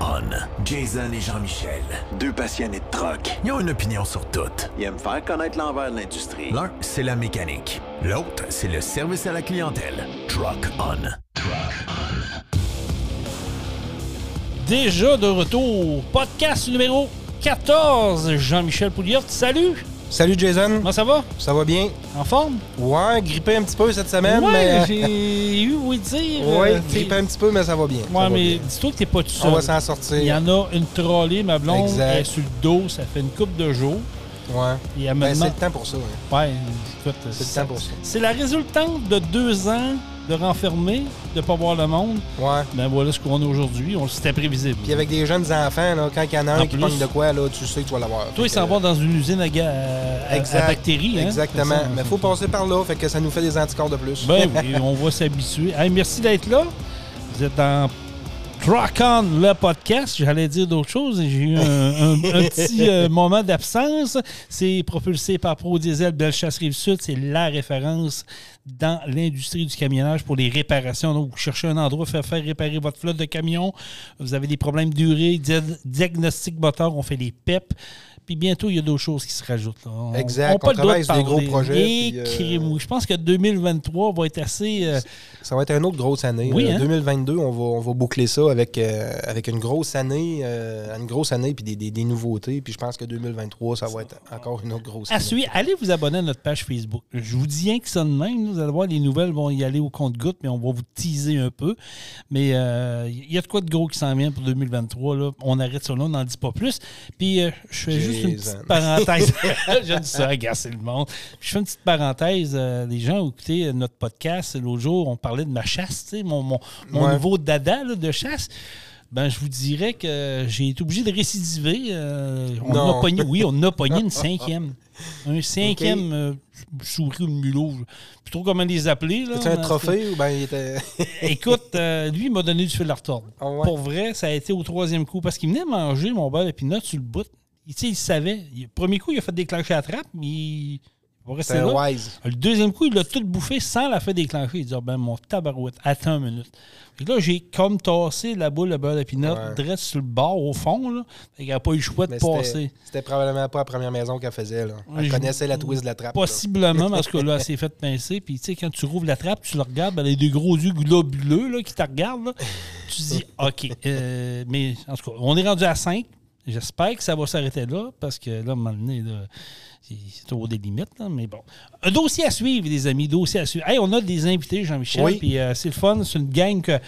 On. Jason et Jean-Michel. Deux passionnés de truck. Ils ont une opinion sur tout. Ils aiment faire connaître l'envers de l'industrie. L'un, c'est la mécanique. L'autre, c'est le service à la clientèle. Truck On. Truck On. Déjà de retour. Podcast numéro 14. Jean-Michel Pouliot. Salut. Salut Jason. Comment ça va? Ça va bien? En forme? Ouais, grippé un petit peu cette semaine, ouais, mais. j'ai eu, oui, dire. Ouais, euh, grippé un petit peu, mais ça va bien. Ouais, va mais dis-toi que t'es pas tout seul. On va s'en sortir. Il y en a une trolley, ma blonde, Exact. elle est sur le dos, ça fait une coupe de jours. Ouais. Et elle me Ben, c'est le temps pour ça. ouais. Ouais, écoute, C'est le temps pour ça. C'est la résultante de deux ans de renfermer, de pas voir le monde. Ouais. Ben voilà ce qu'on a aujourd'hui. On- C'était prévisible. Puis avec des jeunes enfants, là, quand il y en a En un qui plus. pogne de quoi, là, tu sais que tu vas l'avoir. Toi, ils Fait s'en vont dans une usine à, bactéries. hein? Exactement. Ça, Mais ça. faut passer par là, fait que ça nous fait des anticorps de plus. Ben oui, on va s'habituer. Hey, merci d'être là. Vous êtes dans Truck On, le podcast. J'allais dire d'autres choses. et J'ai eu un, un- un petit euh, moment d'absence. C'est propulsé par Pro Diesel Bellechasse Rive-Sud. C'est la référence dans l'industrie du camionnage pour les réparations. Donc, vous cherchez un endroit pour faire, faire réparer votre flotte de camions. Vous avez des problèmes d'urée, dia- diagnostic moteur. On fait les PEP. Puis bientôt, il y a d'autres choses qui se rajoutent. là. On- Exact. On de travaille sur des gros projets, Et puis, euh. Je pense que 2023 va être assez... euh, Ça va être une autre grosse année. Oui, Euh, hein? 2022, on va, on va boucler ça avec, euh, avec une grosse année, une grosse année puis des, des- des nouveautés. Puis je pense que 2023, ça va être encore une autre grosse À année. suivre, allez vous abonner à notre page Facebook. Je vous dis rien que ça de même. Vous allez voir, les nouvelles vont y aller au compte-goutte, mais on va vous teaser un peu. Mais euh, il y a de quoi de gros qui s'en vient pour 2023. Là. On arrête ça là, on n'en dit pas plus. Puis euh, je fais juste une Jason. petite parenthèse. J'aime ça, agacer le monde. Je fais une petite parenthèse. euh, les gens ont écouté notre podcast l'autre jour. On parlait de ma chasse, mon, mon, mon Ouais. niveau dada là, de chasse. Ben, je vous dirais que j'ai été obligé de récidiver. euh, on a pogné, oui, on a pogné une cinquième. Un cinquième euh, souris ou mulot. Je sais comment les appeler. C'est un trophée ou ben il était. Écoute, euh, lui, il m'a donné du fil à retordre. Ouais? Pour vrai, ça a été au troisième coup. Parce qu'il venait manger mon beurre d'épinot sur le bout. Il, il savait. Il- premier coup, il a fait déclencher la trappe, mais il va rester là. wise. Le deuxième coup, il l'a tout bouffé sans la faire déclencher. Il dit Ah ben mon tabarouette, attends une minute. Que là, j'ai comme tassé la boule de beurre d'épinot Ouais. direct sur le bord, au fond. Là. Fait qu'il n'a pas eu le choix de Mais passer. C'était probablement pas la première maison qu'elle faisait. Là. Elle Je- connaissait la twist de la trappe. Possiblement, parce que là, elle s'est fait pincer. Puis, tu sais, quand tu rouvres la trappe, tu le regardes, elle a des gros yeux globuleux là, qui te regardent. là. Tu dis, OK. euh, mais, en tout cas, on est rendu à 5. J'espère que ça va s'arrêter là, parce que là, à un moment donné, c'est c'est au des limites. là, mais bon. Un dossier à suivre, les amis. Dossier à suivre. Hey, on a des invités, Jean-Michel. Oui. Puis, euh, c'est le fun. C'est une gang que.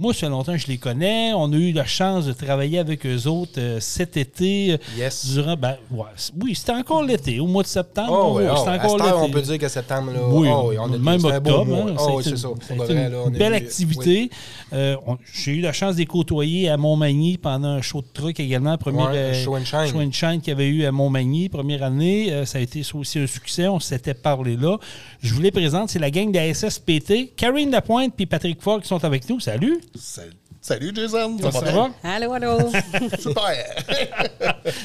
Moi, ça fait longtemps que je les connais. On a eu la chance de travailler avec eux autres euh, cet été. Yes. Durant, ben, ouais, oui, c'était encore l'été, au mois de septembre. Oh, oui, oh, c'était à encore l'été. on peut dire que septembre, là, Oui, oh, oui, on a même octobre. hein, Oh, oui, c'est ça. une- ça vrai, là, on belle activité. Euh, J'ai eu la chance de les côtoyer à Montmagny pendant un show de truck également. Premier, Ouais, euh, Show and Shine. Show and Shine qu'il y avait eu à Montmagny, première année. Euh, ça a été aussi un succès. On s'était parlé là. Je vous les présente. C'est la gang de la SSPT. Karine Lapointe et Patrick Fogg qui sont avec nous. Salut. Salut, Salut, Jason. Ça, Ça, va va? bien? Allô, allô. Super.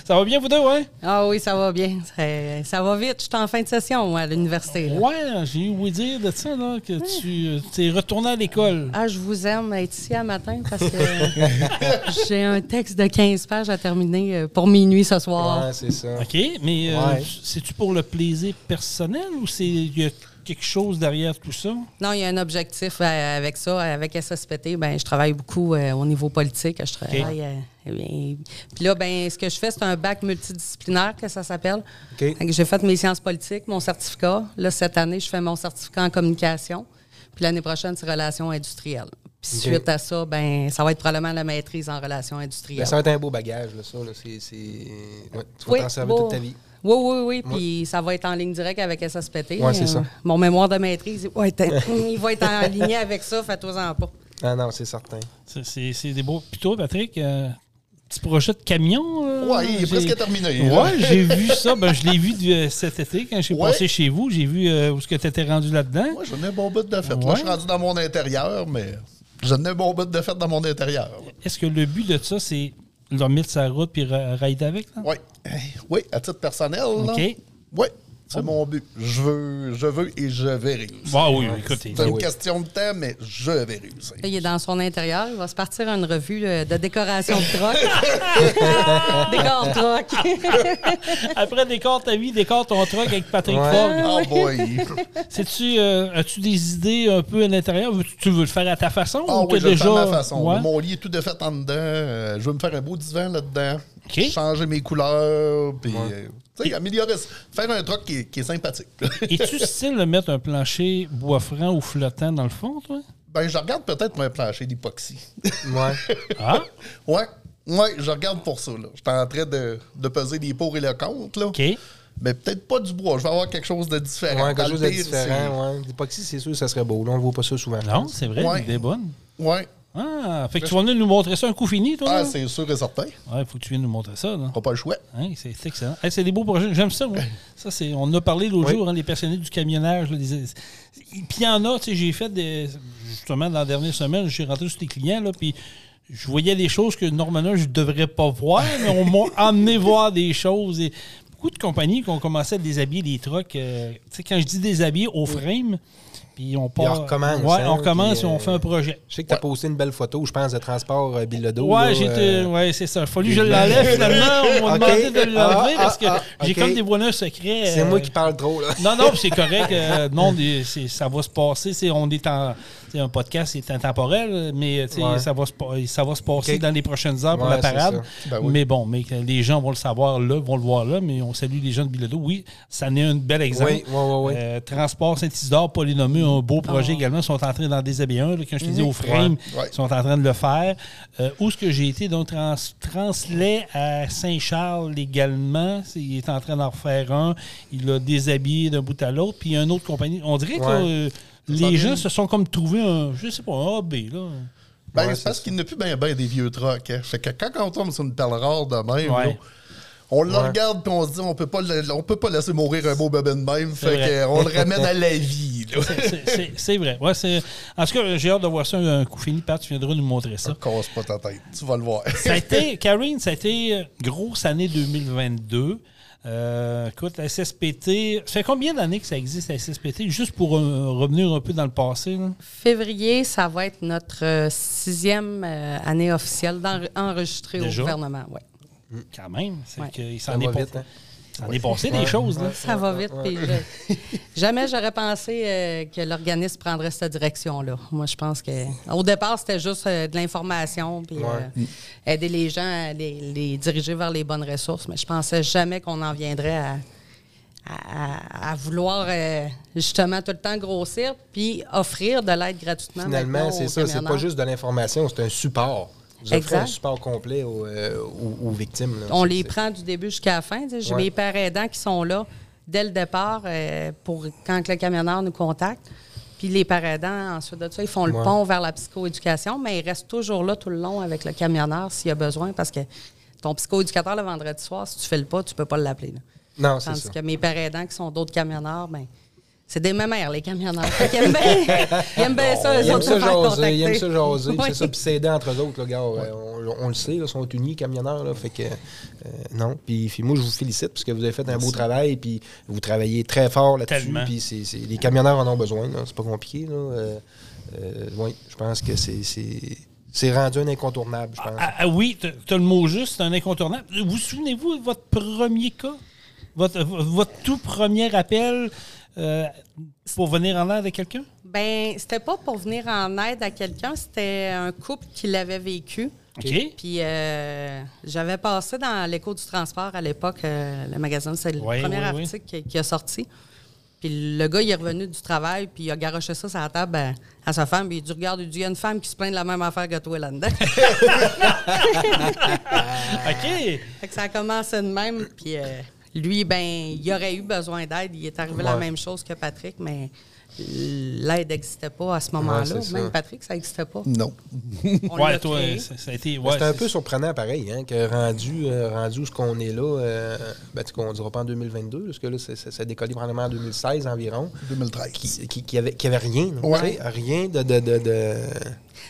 Ça va bien, vous deux, ouais? Ah oui, ça va bien. Ça, ça va vite. Je suis en fin de session moi, à l'université. là. Ouais, j'ai eu ouï dire de ça, là, que tu euh, t'es retourné à l'école. Ah, je vous aime être ici à matin parce que j'ai un texte de 15 pages à terminer euh, pour minuit ce soir. Ouais, c'est ça. OK, mais euh, c'est-tu pour le plaisir personnel ou c'est il y a quelque chose derrière tout ça? Non, il y a un objectif euh, avec ça. Avec SSPT, ben, je travaille beaucoup euh, au niveau politique. Je travaille. euh, bien, Puis là, ben, ce que je fais, c'est un bac multidisciplinaire, que ça s'appelle. J'ai fait mes sciences politiques, mon certificat. Là, cette année, je fais mon certificat en communication. Puis l'année prochaine, c'est relations industrielles. Puis suite à ça, ben, ça va être probablement la maîtrise en relations Ben, industrielles. ça va être un beau bagage, là, ça. Là. Ouais, tu vas Oui, t'en servir beau. toute ta vie. Oui, oui, oui. Puis ça va être en ligne directe avec SSPT. Ouais, c'est ça. Mon mémoire de maîtrise, il va être, il va être en ligne avec ça. Faites-toi-en pas. Ah non, c'est certain. C'est- des beaux. Puis toi, Patrick, euh, petit projet de camion? euh, Ouais, il est presque terminé. Ouais, j'ai vu ça. Ben, je l'ai vu de- cet été quand j'ai Ouais. passé chez vous. J'ai vu euh, où est-ce que tu étais rendu là-dedans. Moi, j'en ai un bon bout de fait. Ouais. Là, je suis rendu dans mon intérieur, mais j'en ai un bon bout de fait dans mon intérieur. Est-ce que le but de ça, c'est le remettre sur la route puis rider avec? là? Oui. Oui, à titre personnel. là. OK. Oui. C'est mon but. Je veux, je veux et je vais réussir. Ah oui, écoutez. C'est une oui. question de temps, mais je vais réussir. Il est dans son intérieur. Il va se partir à une revue euh, de décoration de troc. Décor troc. Après, décore ta vie, décore ton truc avec Patrick Ouais. Fogg. Oh boy! Sais-tu, euh, as-tu des idées un peu à l'intérieur? Tu veux le faire à ta façon? Ah ou oui, je vais le faire à ma façon. Ouais? Mon lit est tout de fait en dedans. Euh, je veux me faire un beau divan là-dedans. Changer mes couleurs. Puis, euh, tu sais, améliorer ça. Faire un truc qui, est- qui est sympathique. Es-tu style de mettre un plancher bois franc ou flottant dans le fond, toi? ben, je regarde peut-être mon plancher d'époxy. Ouais. Ah, ouais. Ouais, je regarde pour ça. là. Je suis en train de, de peser les pour et le contre. Là. OK. Mais peut-être pas du bois. Je vais avoir quelque chose de différent. Ouais, quelque chose de différent. Ouais. L'époxy, c'est sûr, ça serait beau. Là, on ne voit pas ça souvent. Non, c'est vrai, Ouais. l'idée est bonne. Ouais. Ah, fait que tu vas venir nous montrer ça un coup fini, toi? Ah, là? c'est sûr et certain. Ouais, faut que tu viennes nous montrer ça, là. On pas le choix. Hein, c'est c'est excellent. Hey, c'est des beaux projets. J'aime ça, moi. Ça, c'est, on en a parlé l'autre Oui. jour, hein, les passionnés du camionnage. là, puis il y en a, tu sais, j'ai fait des. Justement, dans la dernière semaine, j'ai rentré sur les clients, là, puis je voyais des choses que normalement je ne devrais pas voir, mais on m'a amené voir des choses. Et beaucoup de compagnies qui ont commencé à déshabiller des trucks. euh, tu sais, quand je dis déshabiller, au frame, puis on part. on recommence, Ouais, hein, on recommence puis, et on euh, fait un projet. Je sais que tu as posté une belle photo, je pense, de transport euh. Ouais, j'ai euh, ouais, c'est ça. Il a fallu que je l'enlève finalement. On m'a demandé de l'enlever Ah, parce que ah, ah, j'ai comme des voisins secrets. C'est euh, moi qui parle trop, là. Non, non, puis c'est correct. euh, non, ça va se passer. c'est- on est en. c'est un podcast, c'est intemporel, mais Ouais. ça, va se, ça va se passer dans les prochaines heures pour la parade. Ben oui. Mais bon, mais les gens vont le savoir là, vont le voir là, mais on salue les gens de Bilodeau. Oui, ça en est un bel exemple. Oui, oui, oui, oui. Euh, Transport Saint-Isidore, polynomé, un beau projet également, sont en train d'en déshabiller un. là, quand je te dis au frame, Ouais. Ouais. ils sont en train de le faire. Euh, où est-ce que j'ai été? Donc, trans, Translait à Saint-Charles également. Il est en train d'en refaire un. Il l'a déshabillé d'un bout à l'autre. Puis il y a une autre compagnie. On dirait que euh, les gens se sont comme trouvés un, je sais pas, un AB. Là. Ben, Ouais, c'est parce qu'il n'y a plus bien ben des vieux trucks. Hein. Fait que quand on tombe sur une perle rare de même, Ouais. là, on le Ouais. regarde puis on se dit on peut pas le- on peut pas laisser mourir un beau bébé de même. Fait que, on le ramène à la vie. là. C'est- vrai. Ouais, c'est- en tout cas, j'ai hâte de voir ça un coup fini. Pat, tu viendras nous montrer ça. Casse pas ta tête. Tu vas le voir. ça a été, Karine, ça a été grosse année 2022. Euh, écoute, la SSPT, ça fait combien d'années que ça existe, la SSPT? Juste pour euh, revenir un peu dans le passé. là. Février, ça va être notre euh, sixième euh, année officielle d'enregistrer au gouvernement. Ouais. Quand même. C'est Ouais. qu'il s'en est, va pas- vite, hein? s'en est passé des choses. Là. Ça va vite. je- jamais j'aurais pensé euh, que l'organisme prendrait cette direction-là. Moi, je pense que au départ, c'était juste euh, de l'information puis euh, aider les gens à les, les diriger vers les bonnes ressources. Mais je pensais jamais qu'on en viendrait à, à- à vouloir euh, justement tout le temps grossir puis offrir de l'aide gratuitement. Finalement, c'est ça. C'est pas juste de l'information, c'est un support. Vous Exact. un support complet aux, euh, aux- aux victimes. là. On les prend du début jusqu'à la fin. J'ai Ouais. mes pères aidants qui sont là dès le départ euh, pour quand le camionneur nous contacte. Puis les pères aidants, ensuite de ça, ils font le Ouais. pont vers la psychoéducation, mais ils restent toujours là tout le long avec le camionneur s'il y a besoin parce que ton psychoéducateur le vendredi soir, si tu fais le pas, tu peux pas l'appeler. Non, c'est Tandis ça. que mes pères aidants qui sont d'autres camionneurs, ben c'est des mémères, les camionneurs. Fait qu'ils aiment bien, ils aiment bien ça, eux Ils aiment autres, ça jaser, ils aiment ça jaser, Oui. c'est ça, puis s'aider entre eux autres, là, gars, euh, on, on le sait, ils sont unis, camionneurs, là, fait que, euh, non, puis, puis moi, je vous félicite, parce que vous avez fait un beau travail, puis vous travaillez très fort là-dessus, puis c'est, c'est- les camionneurs en ont besoin, là, c'est pas compliqué, là, euh, euh, oui, je pense que c'est, c'est, c'est rendu un incontournable, je pense. Ah, ah oui, tu as le mot juste, c'est un incontournable. Vous souvenez-vous de votre premier cas? Votre, votre tout premier appel euh, pour venir en aide à quelqu'un? Ben, c'était pas pour venir en aide à quelqu'un, c'était un couple qui l'avait vécu. OK. Puis euh, j'avais passé dans l'écho du transport à l'époque, euh, le magazine, c'est le premier article qui, qui a sorti. Puis le gars, il est revenu du travail, puis il a garoché ça sur la table ben, à sa femme, puis il dit Regarde, il dit, il y a une femme qui se plaint de la même affaire que toi là-dedans. OK. Fait que ça a commencé de même, puis euh, lui, ben, il aurait eu besoin d'aide. Il est arrivé la même chose que Patrick, mais l'aide n'existait pas à ce moment-là. Ouais, Même. Patrick, ça n'existait pas. Non. On Ouais, toi, ça, ça a été. Ouais, c'est un peu surprenant pareil, hein, que rendu, euh, rendu où ce qu'on est là, euh, ben, on dira pas en 2022, parce que là, ça, a décollé probablement en 2016 environ, 2013. qui, qui, qui avait, qui avait rien, Ouais. tu sais, rien de, de, de, de-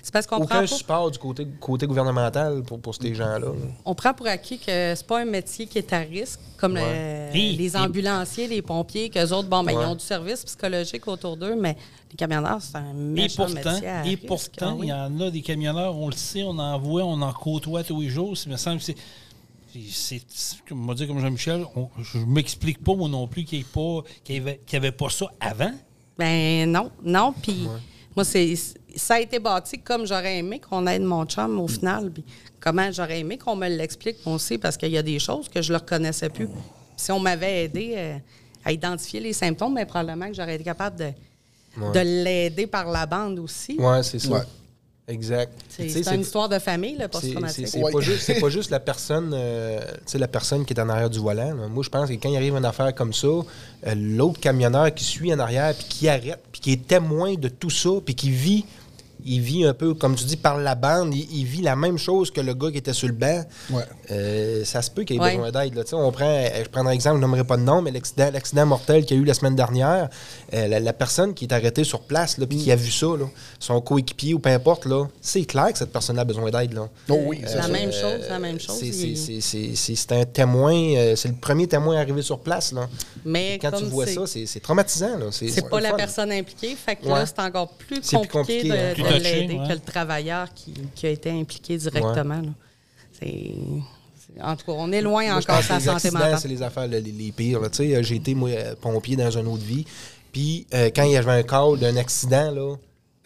C'est parce qu'on Aucun prend, support du côté, côté gouvernemental pour, pour ces gens-là. on prend pour acquis que c'est pas un métier qui est à risque, comme Ouais. le- Et- les ambulanciers, les pompiers, qu'eux autres, bon, ben, ils ont du service psychologique autour d'eux, mais les camionneurs, c'est un Et méchant pourtant, métier à et risque. pourtant, Ah oui. il y en a des camionneurs, on le sait, on en voit, on en côtoie tous les jours. Il me semble que c'est. c'est- Comme dit comme Jean-Michel, on- je ne m'explique pas moi non plus qu'il n'y avait, qu'il y avait pas ça avant. Ben non, non. Puis moi, c'est ça a été bâti comme j'aurais aimé qu'on aide mon chum au final. Puis comment j'aurais aimé qu'on me l'explique aussi, parce qu'il y a des choses que je ne reconnaissais plus. Si on m'avait aidé euh, à identifier les symptômes, ben, probablement que j'aurais été capable de, de l'aider par la bande aussi. Oui, c'est ça. Ouais. Exact. C'est une histoire de famille, le post-traumatique. C'est Ouais. pas, juste- c'est pas juste la personne, euh, tu sais, la personne qui est en arrière du volant. là. Moi, je pense que quand il arrive une affaire comme ça, euh, l'autre camionneur qui suit en arrière, puis qui arrête, puis qui est témoin de tout ça, puis qui vit, il vit un peu, comme tu dis, par la bande, il, il vit la même chose que le gars qui était sur le banc. Ouais. Euh, ça se peut qu'il ait Ouais. besoin d'aide. là. Tu sais, On prend, euh, je prendrai un exemple, je nommerai pas de nom, mais l'accident, l'accident mortel qu'il y a eu la semaine dernière, euh, la, la personne qui est arrêtée sur place, là, puis qui a vu ça, là, son coéquipier ou peu importe, là, c'est clair que cette personne-là a besoin d'aide. là. Oh oui, C'est c'est la même chose, c'est la même chose. C'est- un témoin, euh, c'est le premier témoin arrivé sur place. Là. Mais Quand tu vois c'est- ça, c'est c'est traumatisant. là. C'est C'est c'est pas le la fun. personne impliquée. Fait que Ouais. là, c'est encore plus compliqué, compliqué, hein. de, de touché, l'aider ouais. que le travailleur qui, qui a été impliqué directement. C'est. c'est- En tout cas, on est loin Moi, encore de la santé accidents, mentale. c'est les affaires les, les pires. là. Tu sais, J'ai été, moi, pompier dans une autre vie. Puis, euh, quand il y avait un call d'un accident, là,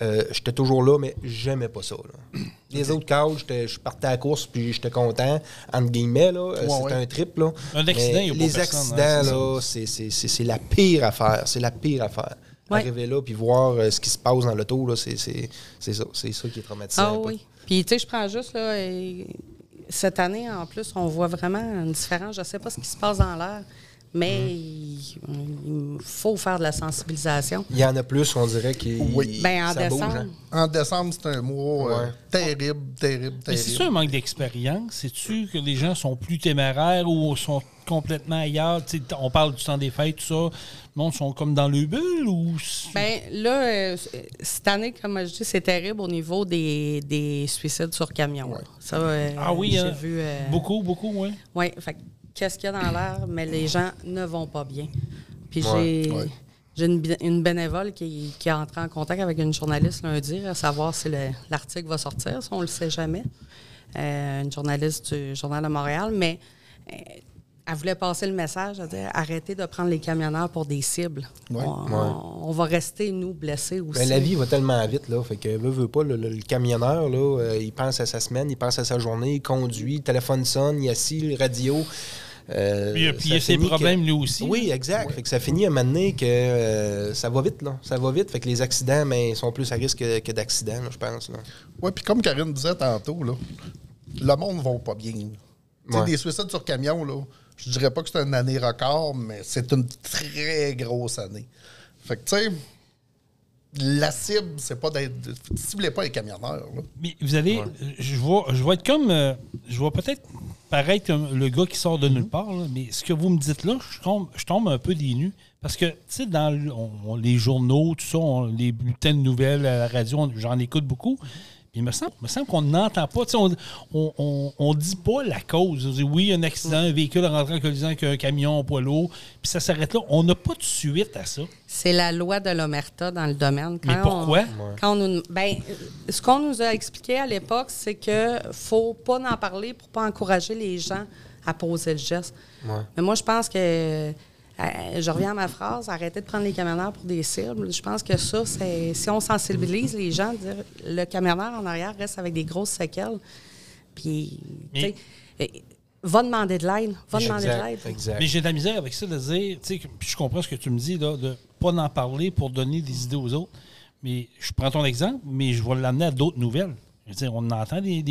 euh, j'étais toujours là, mais j'aimais pas ça. là. Les autres calls, j'étais- je partais à la course, puis j'étais content, entre guillemets. là. Euh, Ouais, ouais. un trip. Là. Un accident, Mais il y a Les hein, accidents, c'est là, c'est- c'est c'est- c'est la pire affaire. C'est la pire affaire. Ouais. Arriver là, puis voir euh, ce qui se passe dans l'auto, là, c'est c'est- c'est ça. C'est ça qui est traumatisant. Ah oui. Puis, tu sais, je prends juste, là, et cette année, en plus, on voit vraiment une différence. Je ne sais pas ce qui se passe dans l'air, mais Mm. il, faut faire de la sensibilisation. Il y en a plus, on dirait, qui Oui. Ben, en ça bouge, décembre. hein. En décembre, c'est un mois euh, Ouais. terrible, terrible, Mais c'est-tu terrible. un manque d'expérience? C'est-tu que les gens sont plus téméraires ou sont complètement ailleurs? On parle du temps des fêtes, tout ça. Le monde sont comme dans le bulle ou... c'est- Bien, là, euh, cette année, comme je dis, c'est terrible au niveau des, des suicides sur camion. Ça, euh, ah oui, j'ai hein? vu. euh, beaucoup, beaucoup, oui. Oui, fait que qu'est-ce qu'il y a dans l'air, mais les gens ne vont pas bien. Puis Ouais, j'ai ouais. j'ai une, bénévole qui, qui est entrée en contact avec une journaliste lundi, à savoir si le- l'article va sortir, ça, on ne le sait jamais. Euh, une journaliste du Journal de Montréal, mais euh, elle voulait passer le message, à dire arrêtez de prendre les camionneurs pour des cibles. Ouais. On, Ouais. on va rester, nous, blessés aussi. Ben, la vie va tellement vite, là. Fait que, veut, veut pas, le, le- le camionneur, là, euh, il pense à sa semaine, il pense à sa journée, il conduit, le téléphone sonne, il assis, le radio. Euh, Puis, il a ses finit que- problèmes, lui aussi. Oui, exact. Fait que ça finit à un moment donné que euh, ça va vite, là. Ça va vite. Fait que les accidents, ben, sont plus à risque que, que d'accidents, je pense. Oui, puis comme Karine disait tantôt, là, le monde ne va pas bien. là. Tu sais, Ouais. Des suicides sur camion, là, je dirais pas que c'est une année record, mais c'est une très grosse année. Fait que, tu sais, la cible, c'est pas d'être. Ciblez pas les camionneurs. Là. Mais vous allez, je vois, je vais être comme, euh, je vais peut-être paraître comme le gars qui sort de nulle part, là, mais ce que vous me dites là, je tombe, je tombe un peu des nues. Parce que, tu sais, dans le- on- on- les journaux, tout ça, on- les bulletins de nouvelles à la radio, j'en écoute beaucoup. Il me semble, il me semble qu'on n'entend pas. On on, on, on dit pas la cause. On dit oui, un accident, un véhicule rentrant en collision avec un camion en poids lourd, puis ça s'arrête là. On n'a pas de suite à ça. C'est la loi de l'omerta dans le domaine. Mais Quand pourquoi? on- quand on nous, ben, ce qu'on nous a expliqué à l'époque, c'est que faut pas en parler pour pas encourager les gens à poser le geste. Mais moi, je pense que euh, je reviens à ma phrase, arrêtez de prendre les camionneurs pour des cibles. Je pense que ça, c'est si on sensibilise les gens, dire le camionneur en arrière reste avec des grosses séquelles. Puis, tu sais, euh, va demander de l'aide. Va demander de l'aide. exact. Mais j'ai de la misère avec ça de dire, tu sais, je comprends ce que tu me dis, là, de pas en parler pour donner des idées aux autres. Mais je prends ton exemple, mais je vais l'amener à d'autres nouvelles. Je veux dire, on entend des,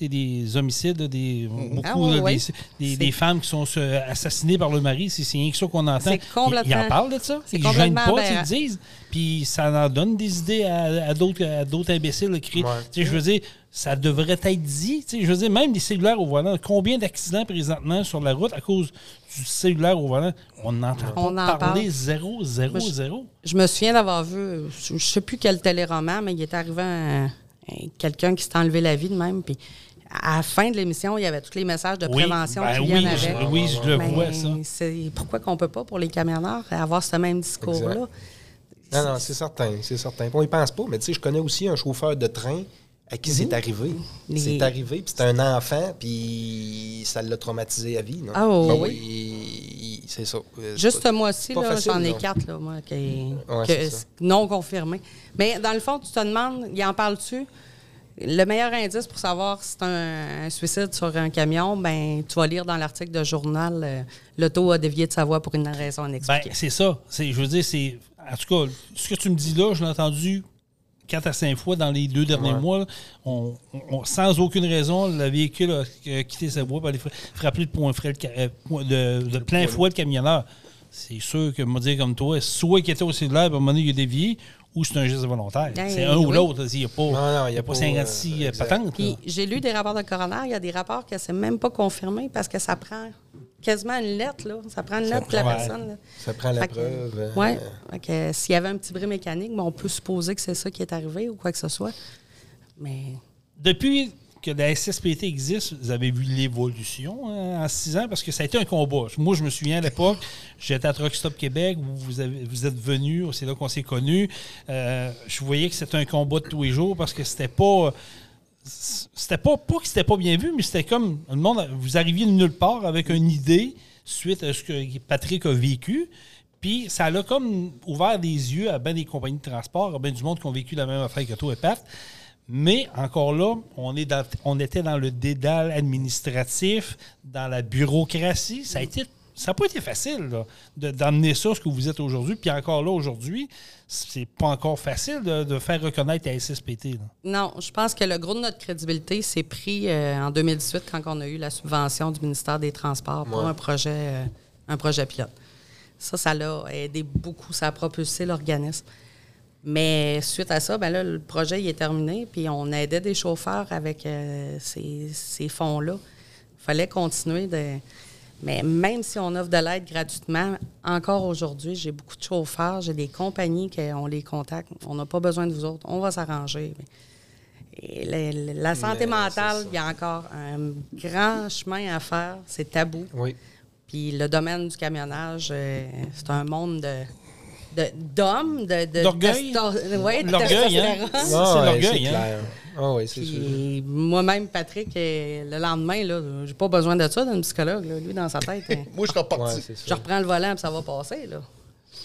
des, homicides, des, beaucoup, Ah là, des, des- femmes qui sont assassinées par le mari. C'est c'est rien que ça qu'on entend. Ils, ils en parlent de ça. Ils ne gênent pas, ils disent. Puis ça en donne des idées à, à d'autres à d'autres imbéciles qui- Ouais. tu sais, Je veux dire, ça devrait être dit. tu sais, Je veux dire, même des cellulaires au volant. Combien d'accidents présentement sur la route à cause du cellulaire au volant? On n'entend pas en parler parle. zéro, zéro, Moi, je- zéro. Je me souviens d'avoir vu, je ne sais plus quel téléroman, mais il est arrivé un, quelqu'un qui s'est enlevé la vie de même. Puis à la fin de l'émission, il y avait tous les messages de prévention ben qui viennent oui, avec. oui, je le Mais vois, ça. c'est- Pourquoi qu'on peut pas, pour les camionneurs, avoir ce même discours-là? Non, non, c'est certain, c'est certain. On y pense pas, mais tu sais, je connais aussi un chauffeur de train à qui c'est arrivé. Les- C'est arrivé, puis c'était un enfant, puis ça l'a traumatisé à vie. non? Ah, Ben oui. C'est ça. Euh, Juste ce mois-ci, là, facile, j'en ai quatre, là, moi, qui, Ouais, que- non confirmés. Mais dans le fond, tu te demandes, il en parle-tu? Le meilleur indice pour savoir si c'est un, un suicide sur un camion, ben tu vas lire dans l'article de journal euh, l'auto a dévié de sa voie pour une raison Ben, inexpliquée. c'est ça. C'est, je veux dire, c'est. En tout cas, ce que tu me dis là, je l'ai entendu quatre à cinq fois dans les deux derniers Ouais. mois. On- on- sans aucune raison, le véhicule a, quitté sa voie pour aller fra- frapper le point frais, euh, de, de plein fouet le camionneur. C'est sûr que, me dire comme toi, soit qu'il était au cellulaire, à un moment donné, il a dévié, ou c'est un geste volontaire. Ben, c'est un ou l'autre. Il n'y a pas, Non, non, il y a pas pas, 56 euh, euh, patentes. Puis j'ai lu des rapports de coroner, il y a des rapports que c'est même pas confirmé parce que ça prend quasiment une lettre, là. Ça prend une lettre pour la personne. là. Ça prend la Fait preuve. euh, Ouais. Fait que s'il y avait un petit bris mécanique, ben, on peut supposer que c'est ça qui est arrivé ou quoi que ce soit. Mais Depuis que la SSPT existe, vous avez vu l'évolution hein, en six ans, parce que ça a été un combat. Moi, je me souviens à l'époque, j'étais à Truck Stop Québec, vous, vous, avez- vous êtes venu, c'est là qu'on s'est connus. Euh, je voyais que c'était un combat de tous les jours parce que c'était pas. C'était pas, pas que c'était pas bien vu, mais c'était comme le monde, vous arriviez de nulle part avec une idée suite à ce que Patrick a vécu. Puis ça l'a comme ouvert les yeux à bien des compagnies de transport, à bien du monde qui ont vécu la même affaire que toi et Pat. Mais encore là, on, on était dans le dédale administratif, dans la bureaucratie. Ça a été. Ça n'a pas été facile là, de- d'emmener ça à ce que vous êtes aujourd'hui. Puis encore là, aujourd'hui, c'est pas encore facile de, de faire reconnaître la SSPT. là. non, je pense que le gros de notre crédibilité s'est pris euh, en 2018 quand on a eu la subvention du ministère des Transports pour Ouais. un projet euh, un projet pilote. Ça, ça l'a aidé beaucoup, ça a propulsé l'organisme. Mais suite à ça, ben là, le projet il est terminé, puis on aidait des chauffeurs avec euh, ces, ces fonds-là. Il fallait continuer de. Mais même si on offre de l'aide gratuitement, encore aujourd'hui, j'ai beaucoup de chauffeurs, j'ai des compagnies qu'on les contacte. On n'a pas besoin de vous autres, on va s'arranger. La, santé Mais mentale, il y a encore un grand chemin à faire. C'est tabou. Oui. Puis le domaine du camionnage, euh, c'est un monde de de- d'hommes, de, de, D'orgueil. testo- ouais, de L'orgueil, hein? C'est Ah, ouais, l'orgueil, hein? clair. Ah oui, c'est sûr. Puis moi-même, Patrick, euh, le lendemain, là, j'ai pas besoin de ça d'un psychologue. là. Lui, dans sa tête, euh, Moi, je serais parti. c'est je reprends le volant et ça va passer. Là.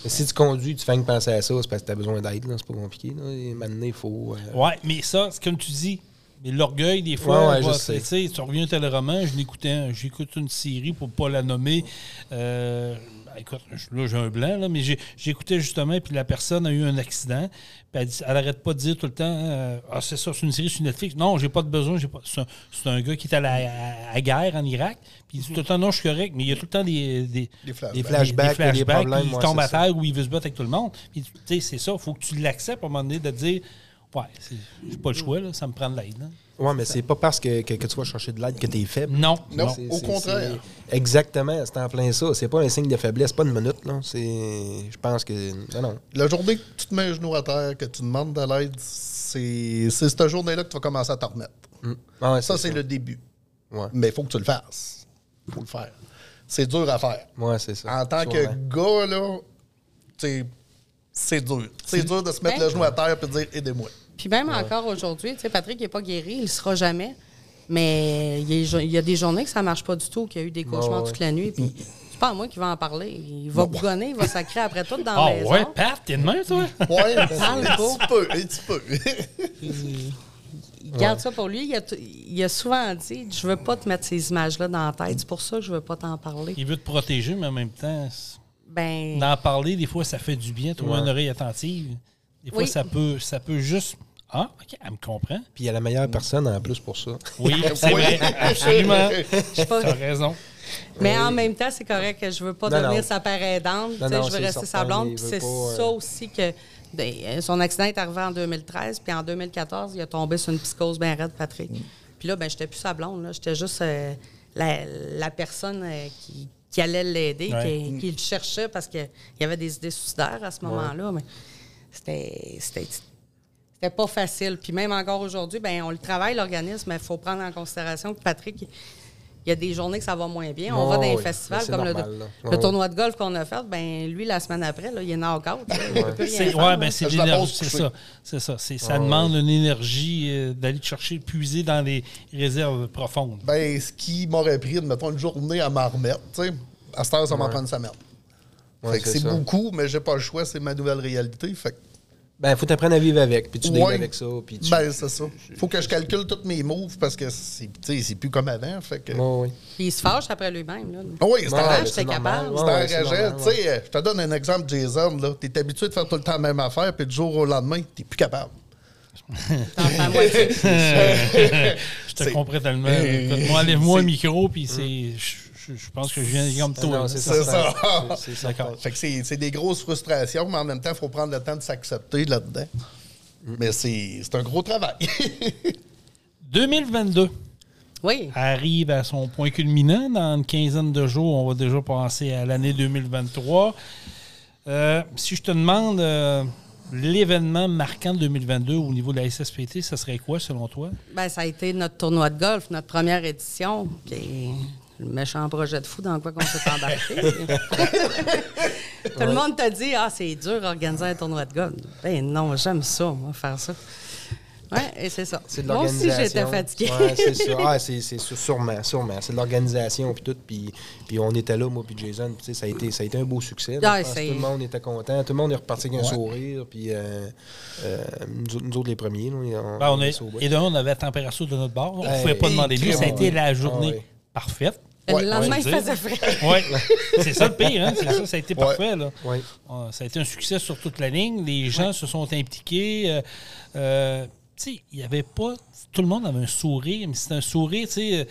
Mais si tu conduis, tu fais que penser à ça, c'est parce que tu as besoin d'aide. là, C'est pas compliqué. Là. Et maintenant, il faut. euh, Ouais, mais ça, c'est comme tu dis. Mais l'orgueil, des fois, Ouais, ouais, on je va- sais. tu sais, tu reviens au téléroman, je l'écoutais, j'écoute une série pour pas la nommer. Euh, écoute, là, j'ai un blanc, là, mais j'écoutais justement, puis la personne a eu un accident, puis elle, dit- elle arrête pas de dire tout le temps euh, Ah, c'est ça, c'est une série sur Netflix. Non, j'ai pas de besoin, pas. C'est un, gars qui est à la à- à guerre en Irak, puis il dit tout le temps Non, je suis correct, mais il y a tout le temps des, des, Des flashbacks. Des flashbacks, des puis il tombe à terre ou il veut se battre avec tout le monde. Puis, tu sais, c'est ça, il faut que tu l'acceptes à un moment donné de dire Ouais, j'ai pas le choix, là, ça me prend de l'aide. Ouais, mais c'est pas parce que, que, que tu vas chercher de l'aide que tu es faible. Non, Non. Au contraire. Exactement, c'est en plein ça. C'est pas un signe de faiblesse, pas une minute. là. C'est, Je pense que. Non, non. La journée que tu te mets un genou à terre, que tu demandes de l'aide, c'est c'est cette journée-là que tu vas commencer à t'en remettre. Mm. Ah ouais, Ça, c'est le début. Ouais, Mais il faut que tu le fasses. Il faut le faire. C'est dur à faire. ouais c'est ça. En tant que gars, là, c'est dur. C'est dur de se mettre Ben- le genou à terre et de dire aidez-moi. Puis même encore aujourd'hui, tu sais, Patrick n'est pas guéri, il ne sera jamais. Mais il y, a, jo- il y a des journées que ça ne marche pas du tout, qu'il y a eu des cauchemars ouais. toute la nuit. Puis c'est pas à moi qui va en parler. Il va bougonner, il va sacrer après tout dans Ah la maison. ouais, Pat, t'es de même, toi? Ouais, Parle un pas. petit peu, un petit peu. Il, il garde ça pour lui. Il a, t- il a souvent dit Je veux pas te mettre ces images-là dans la tête. C'est pour ça que je veux pas t'en parler. Il veut te protéger, mais en même temps, Ben, d'en parler, des fois, ça fait du bien. Trouver une oreille attentive. Des fois, Oui. ça, peut, ça peut juste. Ah, OK, elle me comprend. Puis il y a la meilleure personne en plus pour ça. Oui, c'est vrai, absolument. pas. T'as raison. Mais en même temps, c'est correct que je veux pas Non, devenir non. sa père aidante. Tu Non, sais, non, je veux rester sa blonde. Puis c'est pas, euh, ça aussi que ben, son accident est arrivé en 2013. Puis en 2014, il a tombé sur une psychose bien raide, Patrick. Puis là, ben, j'étais plus sa blonde. là. J'étais juste euh, la, la personne euh, qui, qui allait l'aider, Ouais. qui, qui le cherchait parce qu'il y avait des idées suicidaires à ce moment-là. Mais c'était. C'était- pas facile. Puis même encore aujourd'hui, ben on le travaille, l'organisme, mais il faut prendre en considération que Patrick, il y a des journées que ça va moins bien. On va dans les festivals comme le, tournoi de golf qu'on a fait. Ben lui, la semaine après, là, il est knock-out. C'est ouais, ben, c'est l'énergie. C'est ça. C'est ça. Ça demande une énergie euh, d'aller chercher, puiser dans les réserves profondes. Ben, ce qui m'aurait pris, mettons, une journée à m'en remettre, tu sais, à cette heure, ça m'en prend une semaine. c'est beaucoup, mais j'ai pas le choix, c'est ma nouvelle réalité. Fait ben, faut t'apprendre à vivre avec, puis tu ouais. avec ça. Puis tu... Ben, c'est ça. Faut que je calcule tous mes moves parce que c'est plus comme avant. Fait que... oui. Puis il se fâche après lui-même. Là. oui, c'est un C'est capable. C'est Tu sais, je te donne un exemple, Jason. Tu es habitué de faire tout le temps la même affaire, puis du jour au lendemain, tu plus capable. je te comprends tellement. Moi, enlève-moi le micro, puis c'est je pense que je viens comme toi. C'est ça. C'est ça. Fait que c'est des grosses frustrations, mais en même temps, il faut prendre le temps de s'accepter là-dedans. Mais c'est un gros travail. 2022. Oui. Arrive à son point culminant. Dans une quinzaine de jours, on va déjà passer à l'année 2023. Euh, si je te demande euh, l'événement marquant de 2022 au niveau de la SSPT, ça serait quoi selon toi? Ben, ça a été notre tournoi de golf, notre première édition. Qui le méchant projet de fou dans quoi qu'on s'est embarqué. Tout le monde t'a dit Ah, c'est dur d'organiser un tournoi de golf. Ben non, j'aime ça, moi, faire ça. Oui, et c'est ça. C'est de l'organisation. Moi aussi, j'étais fatiguée. Oui, c'est ça. Ah, c'est, sûrement, sûrement. C'est de l'organisation, puis tout. Puis, puis on était là, moi, puis Jason. Puis, ça, a été, ça a été un beau succès. Ah, tout le monde était content. Tout le monde est reparti avec un sourire. Puis euh, euh, nous, autres, les premiers, on, ben, on est, Et là, on avait la température de notre bord. On ne pouvait pas demander mieux. Ça a été la journée ah, parfaite le lendemain, il faisait frais. Oui, c'est ça le pire. Hein? Ça, ça a été parfait. Là. Ah, ça a été un succès sur toute la ligne. Les gens se sont impliqués. Euh, euh, il n'y avait pas. Tout le monde avait un sourire, mais c'était un sourire, tu sais. Euh,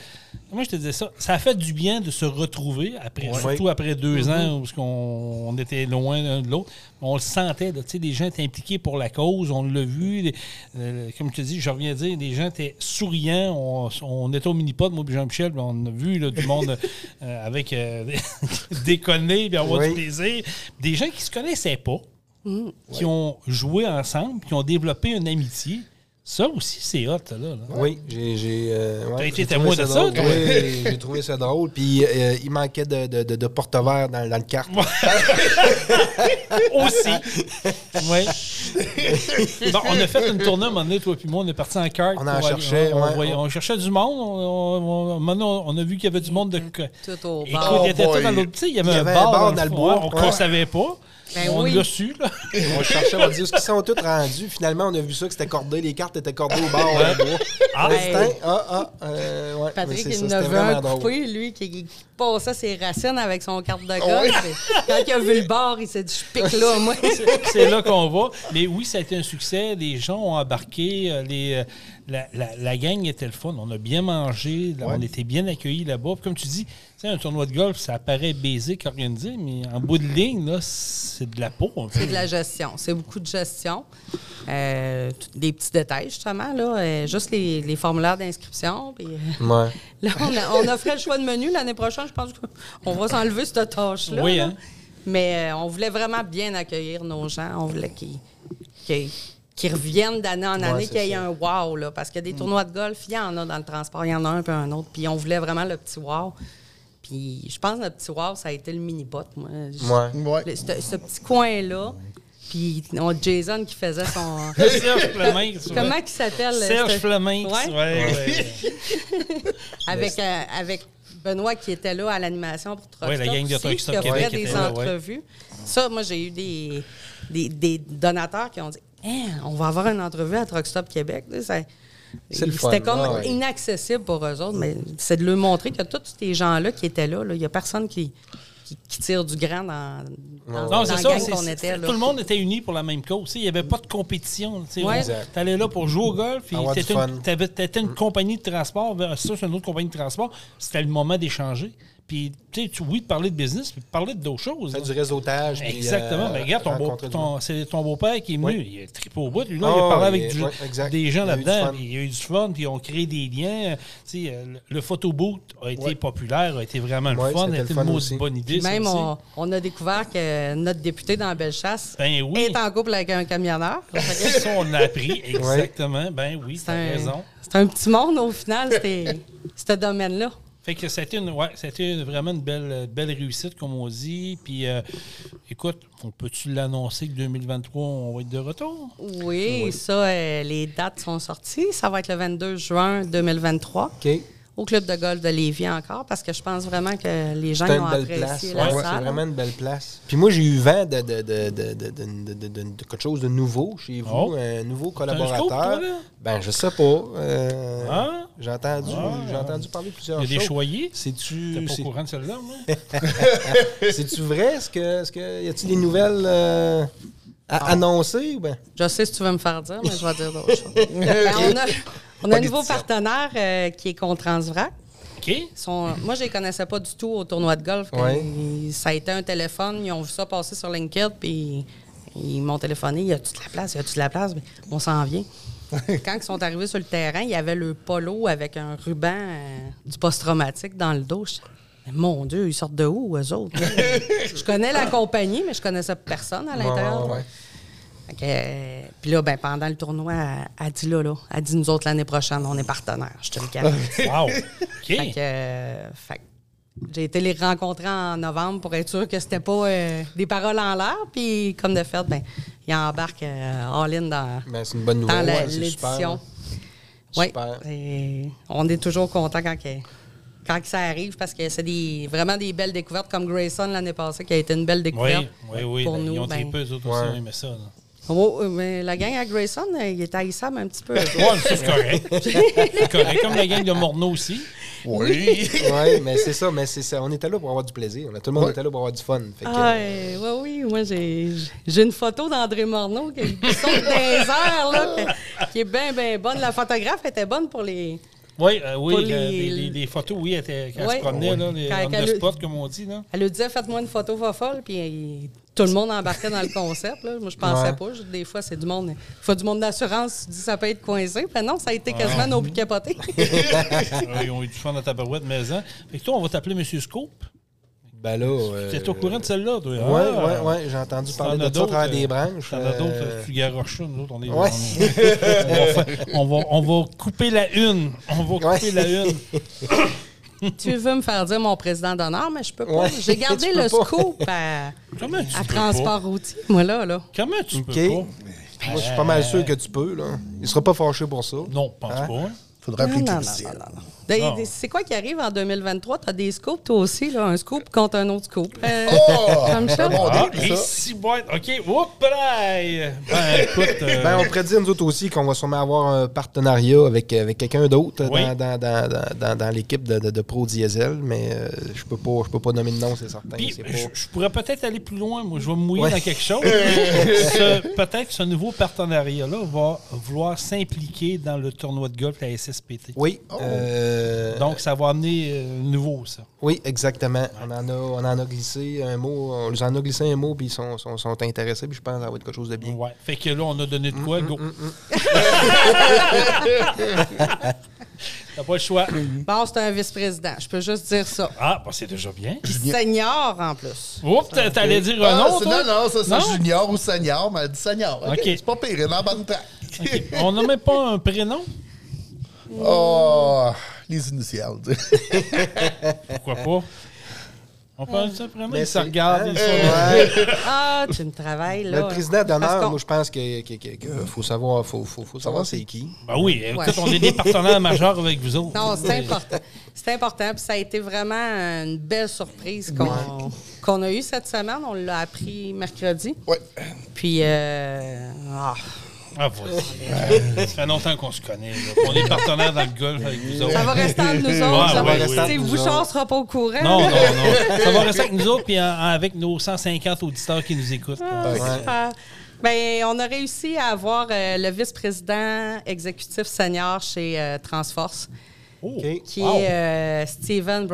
moi, je te disais ça? Ça a fait du bien de se retrouver, après, surtout après deux mm-hmm. ans, où on, était loin l'un de l'autre. On le sentait, tu sais, des gens étaient impliqués pour la cause, on l'a vu. Euh, comme je te dis, je reviens à dire, des gens étaient souriants. On, était au mini-pod, moi et Jean-Michel, on a vu du monde euh, avec déconner, puis avoir du plaisir. Des gens qui se connaissaient pas, mm. qui ont joué ensemble, qui ont développé une amitié. Ça aussi, c'est hot, là. Oui, j'ai. Euh, T'as été témoin de ça, toi? Oui, j'ai trouvé ça drôle. Puis euh, il manquait de, de, de, porte-verre dans, dans, le carte. aussi. oui. bon, on a fait une tournée à un moment donné, toi et moi, on est parti en carte. On en cherchait. On, on, cherchait du monde. On, on, a vu qu'il y avait du monde de. Tout au bar. il, était tout dans l'autre. Il y avait un bar, dans, le bois. On ne savait pas. Ben on l'a su, là. on cherchait, on dit, ce qu'ils sont tous rendus? Finalement, on a vu ça, que c'était cordé, les cartes étaient cordées au bord. ah, ah, ah, euh, ouais, Patrick, il en avait un coupé, lui, qui, passait ses racines avec son carte de golf. Quand il a vu le bord, il s'est dit, je pique là, moi. C'est là qu'on va. Mais oui, ça a été un succès. Les gens ont embarqué. Euh, les, euh, la, la, la, gang était le fun. On a bien mangé. On était bien accueillis là-bas. Comme tu dis, un tournoi de golf, ça paraît basique, organisé, mais en bout de ligne, c'est de la peau. C'est de la gestion. C'est beaucoup de gestion. Euh, des petits détails, justement. Là, euh, juste les, les formulaires d'inscription. Puis, euh, ouais. là, on a, on fait le choix de menu. L'année prochaine, je pense qu'on va s'enlever cette tâche-là. Oui, hein? Mais on voulait vraiment bien accueillir nos gens. On voulait qu'ils reviennent d'année en année, qu'il y ait un wow. Là, parce qu'il y a des mm. tournois de golf, il y en a dans le transport, il y en a un puis un autre. Puis on voulait vraiment le petit wow. Puis je pense que notre petit wow, ça a été le mini-pot. Moi. Ouais. ce, petit coin-là. Puis on, Jason qui faisait son. Serge Fleming. Comment il s'appelle? Serge Fleming. Ouais. ouais, avec, euh, avec Benoît qui était là à l'animation pour Truck Oui, la gang de Truck Stop Québec. des entrevues. Ça, moi, j'ai eu des, des, des, donateurs qui ont dit hein, on va avoir une entrevue à Truck Stop Québec. Ça, c'était comme ah inaccessible pour eux autres, mais c'est de leur montrer que tous ces gens-là qui étaient là, il n'y a personne qui, qui, tire du grand dans, dans, non, ça, qu'on était. Tout le monde était uni pour la même cause. Il n'y avait pas de compétition. Tu allais là pour jouer au golf. Tu étais une, une, compagnie de transport. Ça, c'est une autre compagnie de transport. C'était le moment d'échanger. Puis, tu sais, oui, de parler de business, puis de parler d'autres choses. Faire du réseautage. puis, Exactement. euh, Ben, regarde, ton beau- ton- c'est ton beau-père qui est venu. Il a trippé au bout. Lui, là, Ah, il a parlé avec du- des gens là-dedans. Puis il y a eu du fun, puis ils ont créé des liens. Tu sais, euh, le, photoboot a été populaire, a été vraiment le fun. c'était A le été une aussi. bonne idée. ça Même, aussi. on, on a découvert que notre député dans Bellechasse Ben oui. est en couple avec un camionneur. Ça, on l'a appris. Exactement. Ben oui, C'est t'as raison. c'est un petit monde, au final, c'était ce domaine-là. Fait que ça a été, une, ouais, ça a été une- vraiment une belle, belle réussite, comme on dit. Puis, euh, écoute, on peut-tu l'annoncer que 2023, on va être de retour? Oui, ça, euh, les dates sont sorties. Ça va être le 22 juin 2023 OK. Au Club de golf de Lévis encore, parce que je pense vraiment que les gens C'est ils ont une belle place. apprécié Ouais, la c'est salle. vraiment une belle place. Puis moi, j'ai eu vent de, de, de, de, de, de- de- de- de quelque chose de nouveau chez vous, Oh. un nouveau T'as un scoop, collaborateur. ben, je sais pas. Euh, Ah? J'ai entendu, Ah. j'ai entendu parler de plusieurs Il y a des choses. choyés? C'est-tu T'es pas c'est- au courant de celle-là, moi? c'est-tu vrai? Est-ce que, est-ce que y a-t-il des nouvelles euh, à Ah. annoncer ou ben? Je sais ce que tu veux me faire dire, mais je vais dire d'autres choses. On a, un nouveau partenaire euh, qui est contre Transvrac. OK. Sont- moi, je les connaissais pas du tout au tournoi de golf. Quand Ouais. ils- ça a été un téléphone. Ils ont vu ça passer sur LinkedIn, puis ils m'ont téléphoné. Y a-tu de la place? Y a-tu de la place? Ben, on s'en vient. Quand ils sont arrivés sur le terrain, il y avait le polo avec un ruban euh, du post-traumatique dans le dos. Mais mon Dieu, ils sortent de où, eux autres? je connais la compagnie, mais je connaissais personne à l'intérieur. Ouais, ouais, euh, Puis là, ben, pendant le tournoi, elle, elle dit là, là, elle dit nous autres l'année prochaine, on est partenaires. Je te le garantis. Wow. OK. Fait que, euh, j'ai été les rencontrer en novembre pour être sûr que c'était pas euh, des paroles en l'air. Puis, comme de fait, ben, ils embarquent euh, all-in dans, Ben, c'est une bonne dans nouvelle. la- ouais, c'est super, l'édition. là. Oui. Super. On est toujours content quand, que- quand que ça arrive parce que c'est des, vraiment des belles découvertes comme Grayson l'année passée qui a été une belle découverte oui, oui. pour ben, nous. ils ont ben, trippé, eux autres aussi, Ouais. aimaient ça. là. Oh, mais la gang à Grayson, euh, il est haïssable un petit peu. Ça, c'est correct. c'est correct. Comme la gang de Morneau aussi. Oui. Oui, mais c'est ça, mais c'est ça. On était là pour avoir du plaisir. Tout le monde était là pour avoir du fun. Fait que, Ah, euh, ouais, oui, moi j'ai j'ai une photo d'André Morneau qui, saute les airs, là, qui, est bien, bien bonne. La photographe était bonne pour les. Oui, euh, oui, euh, les- des, des- des photos, oui, elle était- quand elle se promenait, là, les, Quand- quand le- spot, comme on dit. Là. Elle lui disait Faites-moi une photo pas folle, puis tout le monde embarquait dans le concept. Là. Moi, je pensais Ouais. pas. Je- Des fois, c'est du monde. Des fois, du monde d'assurance, tu dis ça peut être coincé. Ben non, ça a été quasiment nos plus capotés. Ouais, ils ont eu du fun dans ta barouette maison. Fait que toi, on va t'appeler Monsieur Scoop. Ben là. euh, Tu es au courant de celle-là, toi? Oui, oui, oui. J'ai entendu T'en parler de ça à travers d'autres, des euh, branches. T'en as d'autres, euh, tu garoches ça, nous autres, on est. Ouais. on, va on va, on va couper la une. On va couper Ouais. la une. tu veux me faire dire mon président d'honneur, mais je peux pas. Ouais, J'ai gardé le scoop à, transport routier. Moi, là, là. Comment tu peux pas? Moi, je suis pas mal sûr que tu peux. Là. Il sera pas fâché pour ça. Non, pense Hein? pas. Faudrait appeler Des- C'est quoi qui arrive en 2023? Tu as des scoops, toi aussi, là, un scoop contre un autre scoop. Euh, Oh! Comme ça? Bon Ah, et six boîtes. OK, whoop, Ben, écoute. euh, Ben, on pourrait dire, nous autres aussi, qu'on va sûrement avoir un partenariat avec, avec quelqu'un d'autre Oui. dans, dans, dans, dans, dans- dans l'équipe de, de, de Pro Diesel, mais euh, je peux pas je peux pas nommer de nom, c'est certain. Puis, pas- je, je pourrais peut-être aller plus loin. Moi, je vais me mouiller Ouais. dans quelque chose. Peut-être que ce nouveau partenariat-là va vouloir s'impliquer dans le tournoi de golf, la SSPT. Oui. euh, Donc, ça va amener euh, nouveau, ça. Oui, exactement. On en a, on en a glissé un mot, on les en a glissé un mot, puis ils sont, sont, sont intéressés, puis je pense que ça va être quelque chose de bien. Ouais. Fait que là, on a donné de Mm, quoi, go. T'as pas le choix. Bon, c'est un vice-président. Je peux juste dire ça. Ah, bah, c'est déjà bien. Puis senior en plus. Oups, t'a- t'allais dire un Ah, nom, toi? non, non, ça, c'est junior ou senior, mais elle dit senior. OK? C'est pas pire, elle est dans la bonne track. On n'a même pas un prénom? Oh, les initiales. Pourquoi pas? On parle de ça vraiment? Mais Ils se c'est- regardent. hein? ils sont- Ouais. Ah, tu me travailles, là. Le président d'honneur, moi, je pense qu'il que, que, que faut savoir, faut, faut, faut savoir c'est qui. Ben oui, écoute, Ouais. on est des partenaires majeurs avec vous autres. Non, c'est important. C'est important. Puis ça a été vraiment une belle surprise qu'on qu'on a eue cette semaine. On l'a appris mercredi. ouais. Puis, euh, ah, Ah, vas-y. Ça fait longtemps qu'on se connaît. là. On est partenaires dans le golf avec vous autres. ça va rester entre nous autres. ça va ouais, rester. ouais. Bouchard sera pas au courant. Non, non, non. Ça va rester avec nous autres puis en- avec nos 150 auditeurs qui nous écoutent. Ah, super. Ben, on a réussi à avoir euh, le vice-président exécutif senior chez euh, Transforce, Oh, OK. qui wow. est euh, Steven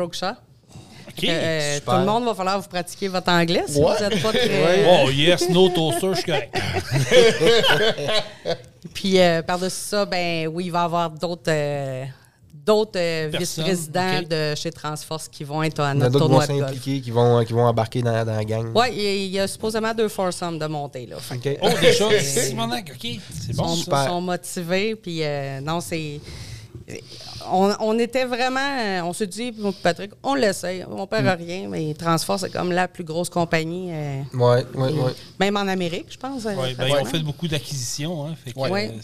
Euh, tout le monde va falloir vous pratiquer votre anglais si Ouais. vous n'êtes pas très. Oh, yes, no toaster, je suis correct. Puis euh, par-dessus ça, ben oui, il va y avoir d'autres euh, d'autres euh, vice-présidents de chez Transforce qui vont être à Il y en a notre d'autres qui vont tournoi de golf. s'impliquer, qui vont, qui vont embarquer dans, dans la gang. Oui, il y a- il y a supposément deux foursomes de montée. Là. Fait OK. Oh, déjà, Simonac, OK. C'est Ils bon, sont, ça. super. sont motivés. Puis euh, non, c'est. On, on était vraiment. euh, On s'est dit, Patrick, on l'essaye. On perd Mm. rien. Mais Transforce, c'est comme la plus grosse compagnie, euh, Oui, oui, oui. même en Amérique, je pense. euh, Ouais, ben, ils ont fait beaucoup d'acquisitions. Hein, fait que, Ouais. euh,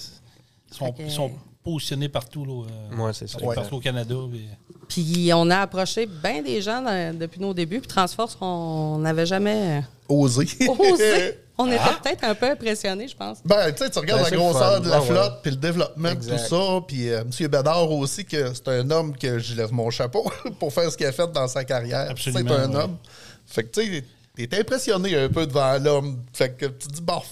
ils, sont, Fait que- ils sont positionnés partout. Là, euh, Ouais, c'est ça. partout, au Canada. puis- Puis on a approché bien des gens dans- depuis nos débuts. Puis Transforce, on n'avait jamais Osé. osé? On était Ah. peut-être un peu impressionnés, je pense. Ben, tu sais, tu regardes Ben, la grosseur fun. de la Ah flotte, puis le développement tout ça, puis euh, M. Bédard aussi, que c'est un homme que je lève mon chapeau pour faire ce qu'il a fait dans sa carrière. Absolument, C'est un ouais. homme. Fait que, tu sais, t'es impressionné un peu devant l'homme. Fait que tu te dis, bof,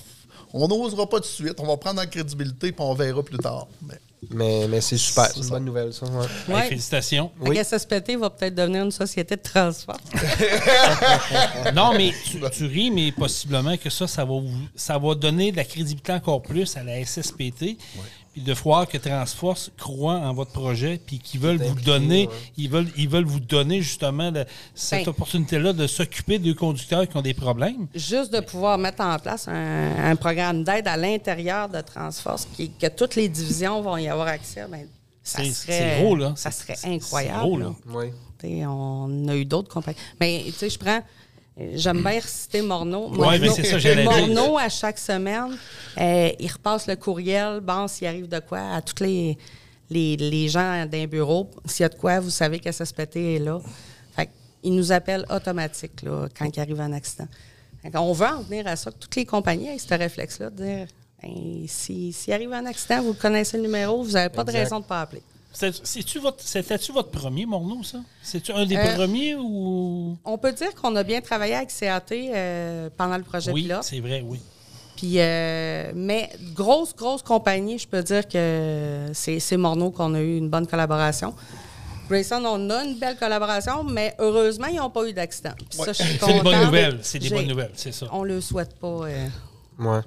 on n'osera pas tout de suite, on va prendre en crédibilité, puis on verra plus tard. Mais, Mais, mais c'est super. C'est une ça. bonne nouvelle, ça. ouais. Hey, Ouais. félicitations. Oui. SSPT va peut-être devenir une société de transport. Non, mais tu, tu ris, mais possiblement que ça, ça va, vous- ça va donner de la crédibilité encore plus à la SSPT. Puis de voir que Transforce croit en votre projet, puis qu'ils veulent vous donner, ouais. ils veulent, ils veulent vous donner justement le- cette Ben. opportunité-là de s'occuper de conducteurs qui ont des problèmes. Juste de pouvoir mettre en place un, un programme d'aide à l'intérieur de Transforce, qui, que toutes les divisions vont y avoir accès, ben, ça C'est- serait, c'est gros, là. Ça serait incroyable. c'est gros, là. là. Oui. T'sais, On a eu d'autres compagnies. Mais tu sais, je prends. J'aime bien citer Morneau. Ouais, mais c'est ça, j'allais dire. Morneau, à chaque semaine, euh, il repasse le courriel. Bon, s'il arrive de quoi, à tous les, les, les gens d'un bureau, s'il y a de quoi, vous savez que SSPT est là. Fait il nous appelle automatique là, quand il arrive un accident. On veut en venir à ça, que toutes les compagnies aient ce réflexe-là, de dire ben, si- s'il arrive un accident, vous connaissez le numéro, vous n'avez pas de raison de ne pas appeler. C'est- C'est-tu votre, c'était-tu votre premier Morneau, ça? C'est-tu un des Euh, premiers ou? On peut dire qu'on a bien travaillé avec CAT euh, pendant le projet Oui, pilote. c'est vrai, oui. Puis, euh, mais grosse, grosse compagnie, je peux dire que c'est c'est Morneau qu'on a eu une bonne collaboration. Grayson, on a une belle collaboration, mais heureusement, ils n'ont pas eu d'accident. Puis ça, je suis C'est des bonnes nouvelles. C'est des bonnes nouvelles, c'est ça. On le souhaite pas. euh, Ouais.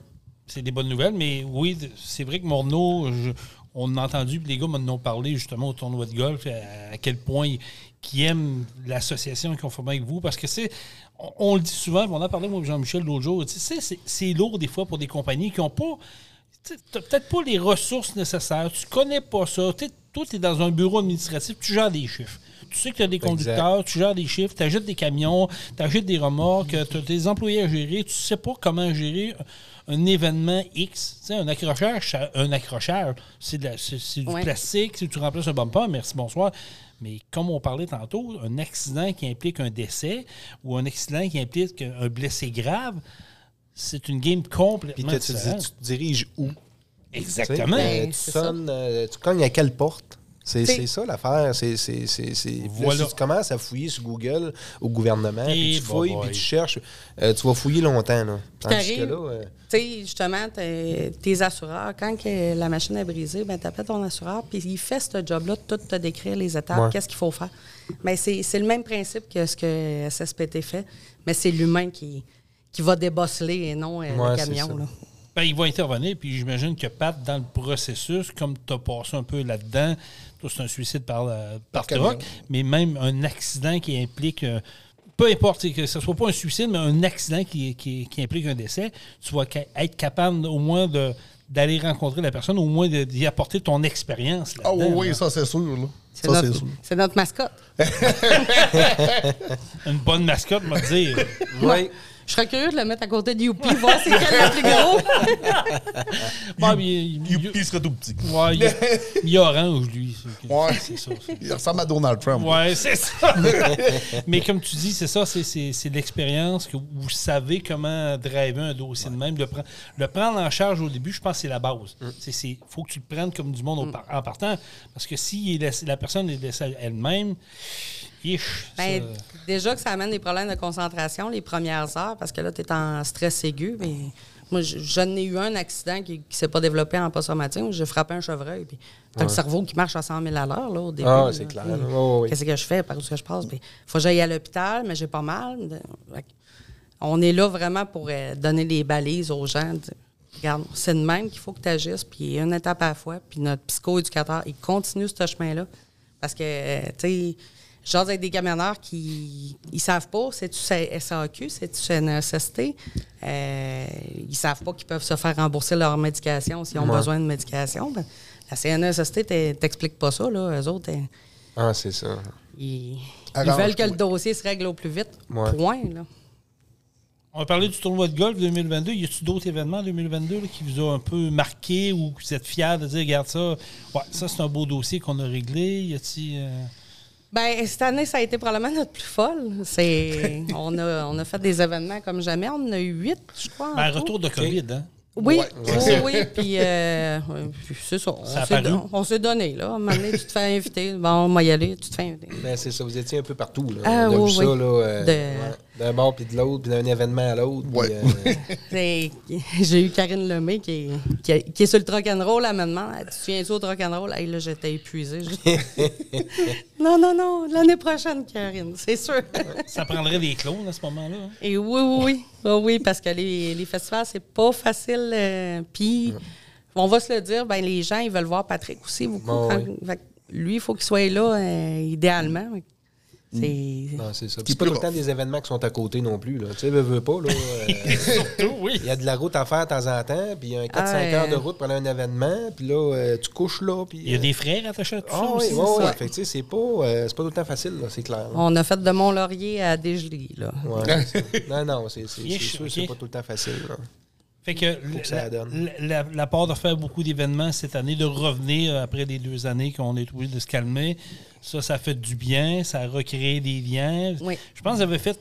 C'est des bonnes nouvelles, mais oui, c'est vrai que Morneau, je- on a entendu, les gars m'en ont parlé justement au tournoi de golf, à, à quel point ils, aiment l'association qu'ils ont formée avec vous, parce que c'est, on, on le dit souvent, on en a parlé moi Jean-Michel l'autre jour, tu sais, c'est, lourd des fois pour des compagnies qui n'ont pas, peut-être pas les ressources nécessaires, tu connais pas ça, toi, tu es dans un bureau administratif, tu gères des chiffres. Tu sais que tu as des conducteurs, tu gères des chiffres, tu achètes des camions, tu achètes des remorques, tu as des employés à gérer, tu sais pas comment gérer un événement X. Tu sais, un accrocheur, un accrocheur, c'est, de la- c'est- c'est du Ouais. plastique, si tu remplaces un bumper, merci, bonsoir. Mais comme on parlait tantôt, un accident qui implique un décès ou un accident qui implique un blessé grave, c'est une game Puis complètement tu, tu, te diriges où? Exactement. Tu sais, Ben, tu sonnes, euh, tu cognes à quelle porte? C'est ça l'affaire. Voilà. si tu commences à fouiller sur Google, au gouvernement, puis tu fouilles, puis tu cherches, euh, tu vas fouiller longtemps. Là. Tandis que là, euh, Tu sais, justement, t'es- assureurs, quand que la machine est brisée, ben, tu appelles ton assureur, puis il fait ce job-là de tout te décrire les étapes, Ouais. qu'est-ce qu'il faut faire. Mais c'est c'est le même principe que ce que SSPT fait, mais c'est l'humain qui, qui va débosseler et non euh, Ouais, le camion. là. Ben, il va intervenir, puis j'imagine que Pat, dans le processus, comme tu as passé un peu là-dedans, c'est un suicide par, euh, par, mais même un accident qui implique, euh, peu importe, que ce soit pas un suicide, mais un accident qui, qui- qui implique un décès, tu vas être capable au moins de d'aller rencontrer la personne, au moins d'y apporter ton expérience. Ah oui, là. ça c'est sûr. Là. C'est Ça c'est notre, sûr. c'est notre mascotte. Une bonne mascotte, me dire. ouais. Je serais curieux de le mettre à côté de Youpi, voir c'est quel le plus gros. Bon, il, il- Il, il serait tout petit. ouais, il- il est orange, lui. Ouais. C'est ça. Il ressemble à Donald Trump. Ouais, c'est ça. Mais comme tu dis, c'est ça, c'est- c'est l'expérience que vous savez comment driver un dossier de même. Le, pre- le prendre en charge au début, je pense que c'est la base. Il faut que tu le prennes comme du monde au par- en partant. Parce que si il est laissé- la personne est laissée elle-même, ish, Ben, déjà que ça amène des problèmes de concentration les premières heures, parce que là, tu es en stress aigu. Mais Moi, je, n'ai eu un accident qui ne s'est pas développé en post traumatique. J'ai frappé un chevreuil. Puis t'as le cerveau qui marche à 100 000 à l'heure, là, au début. Ah, c'est clair. Qu'est-ce que je fais? Par où que je passe? Il faut que j'aille à l'hôpital, mais j'ai pas mal. On est là vraiment pour euh, donner les balises aux gens. Regarde, c'est de même qu'il faut que tu agisses, puis une étape à la fois. Puis notre psycho-éducateur, il continue ce chemin-là. Parce que, euh, tu sais, genre avec des camionneurs qui ils savent pas, c'est-tu SAQ, c'est-tu NSST. Euh, ils savent pas qu'ils peuvent se faire rembourser leur médication s'ils ont besoin de médication. Ben, la CNSST t'explique pas ça, là. Eux autres, ah, c'est ça. Ils, veulent que le dossier se règle au plus vite. Point, là. On va parler du tournoi de golf 2022. Y a-t-il d'autres événements en 2022 qui vous ont un peu marqué ou que vous êtes fiers de dire, regarde ça, ouais, ça c'est un beau dossier qu'on a réglé? Y a-t-il. Euh, ben, cette année, ça a été probablement notre plus folle. C'est, on, a, on a fait des événements comme jamais. On en a eu huit, je crois. Ben, retour de COVID, hein? Oui, oui, oui. Puis, euh, c'est ça. On s'est donné, là. À un moment donné, tu te fais inviter. Bon, on va y aller, tu te fais inviter. Ben, c'est ça. Vous étiez un peu partout, là. Ah, on a oui, vu ça, là. Euh, d'un bord puis de l'autre, puis d'un événement à l'autre. Euh, j'ai eu Karine Lemay qui est, qui, est, sur le rock and roll là maintenant. Tu te souviens-tu au rock and roll? là, j'étais épuisé. non, non, non. L'année prochaine, Karine, c'est sûr. ça prendrait des clones à ce moment-là. Hein? Et oui, oui, oui. oui, parce que les, les festivals, c'est pas facile. Euh, puis, on va se le dire, ben, les gens, ils veulent voir Patrick aussi beaucoup. lui, il faut qu'il soit là, euh, idéalement. C'est ça. pas tout le temps des événements qui sont à côté non plus. Tu sais, veux, pas. Là, euh, Surtout, oui. Il y a de la route à faire de temps en temps, puis il y a un 4-5 ah, heures de route pendant un événement, puis là, euh, tu couches là. Puis, il y a des frères attachés à tout ah, ça oui, Oui, oui. c'est pas, euh, pas tout le temps facile, c'est clair. On a fait de Mont-Laurier à Desjely. Là. non, non, c'est sûr c'est pas tout le temps facile. Fait que la, la, part de faire beaucoup d'événements cette année, de revenir après les deux années qu'on est obligé de se calmer, ça, ça fait du bien, ça a recréé des liens. Je pense que vous avez fait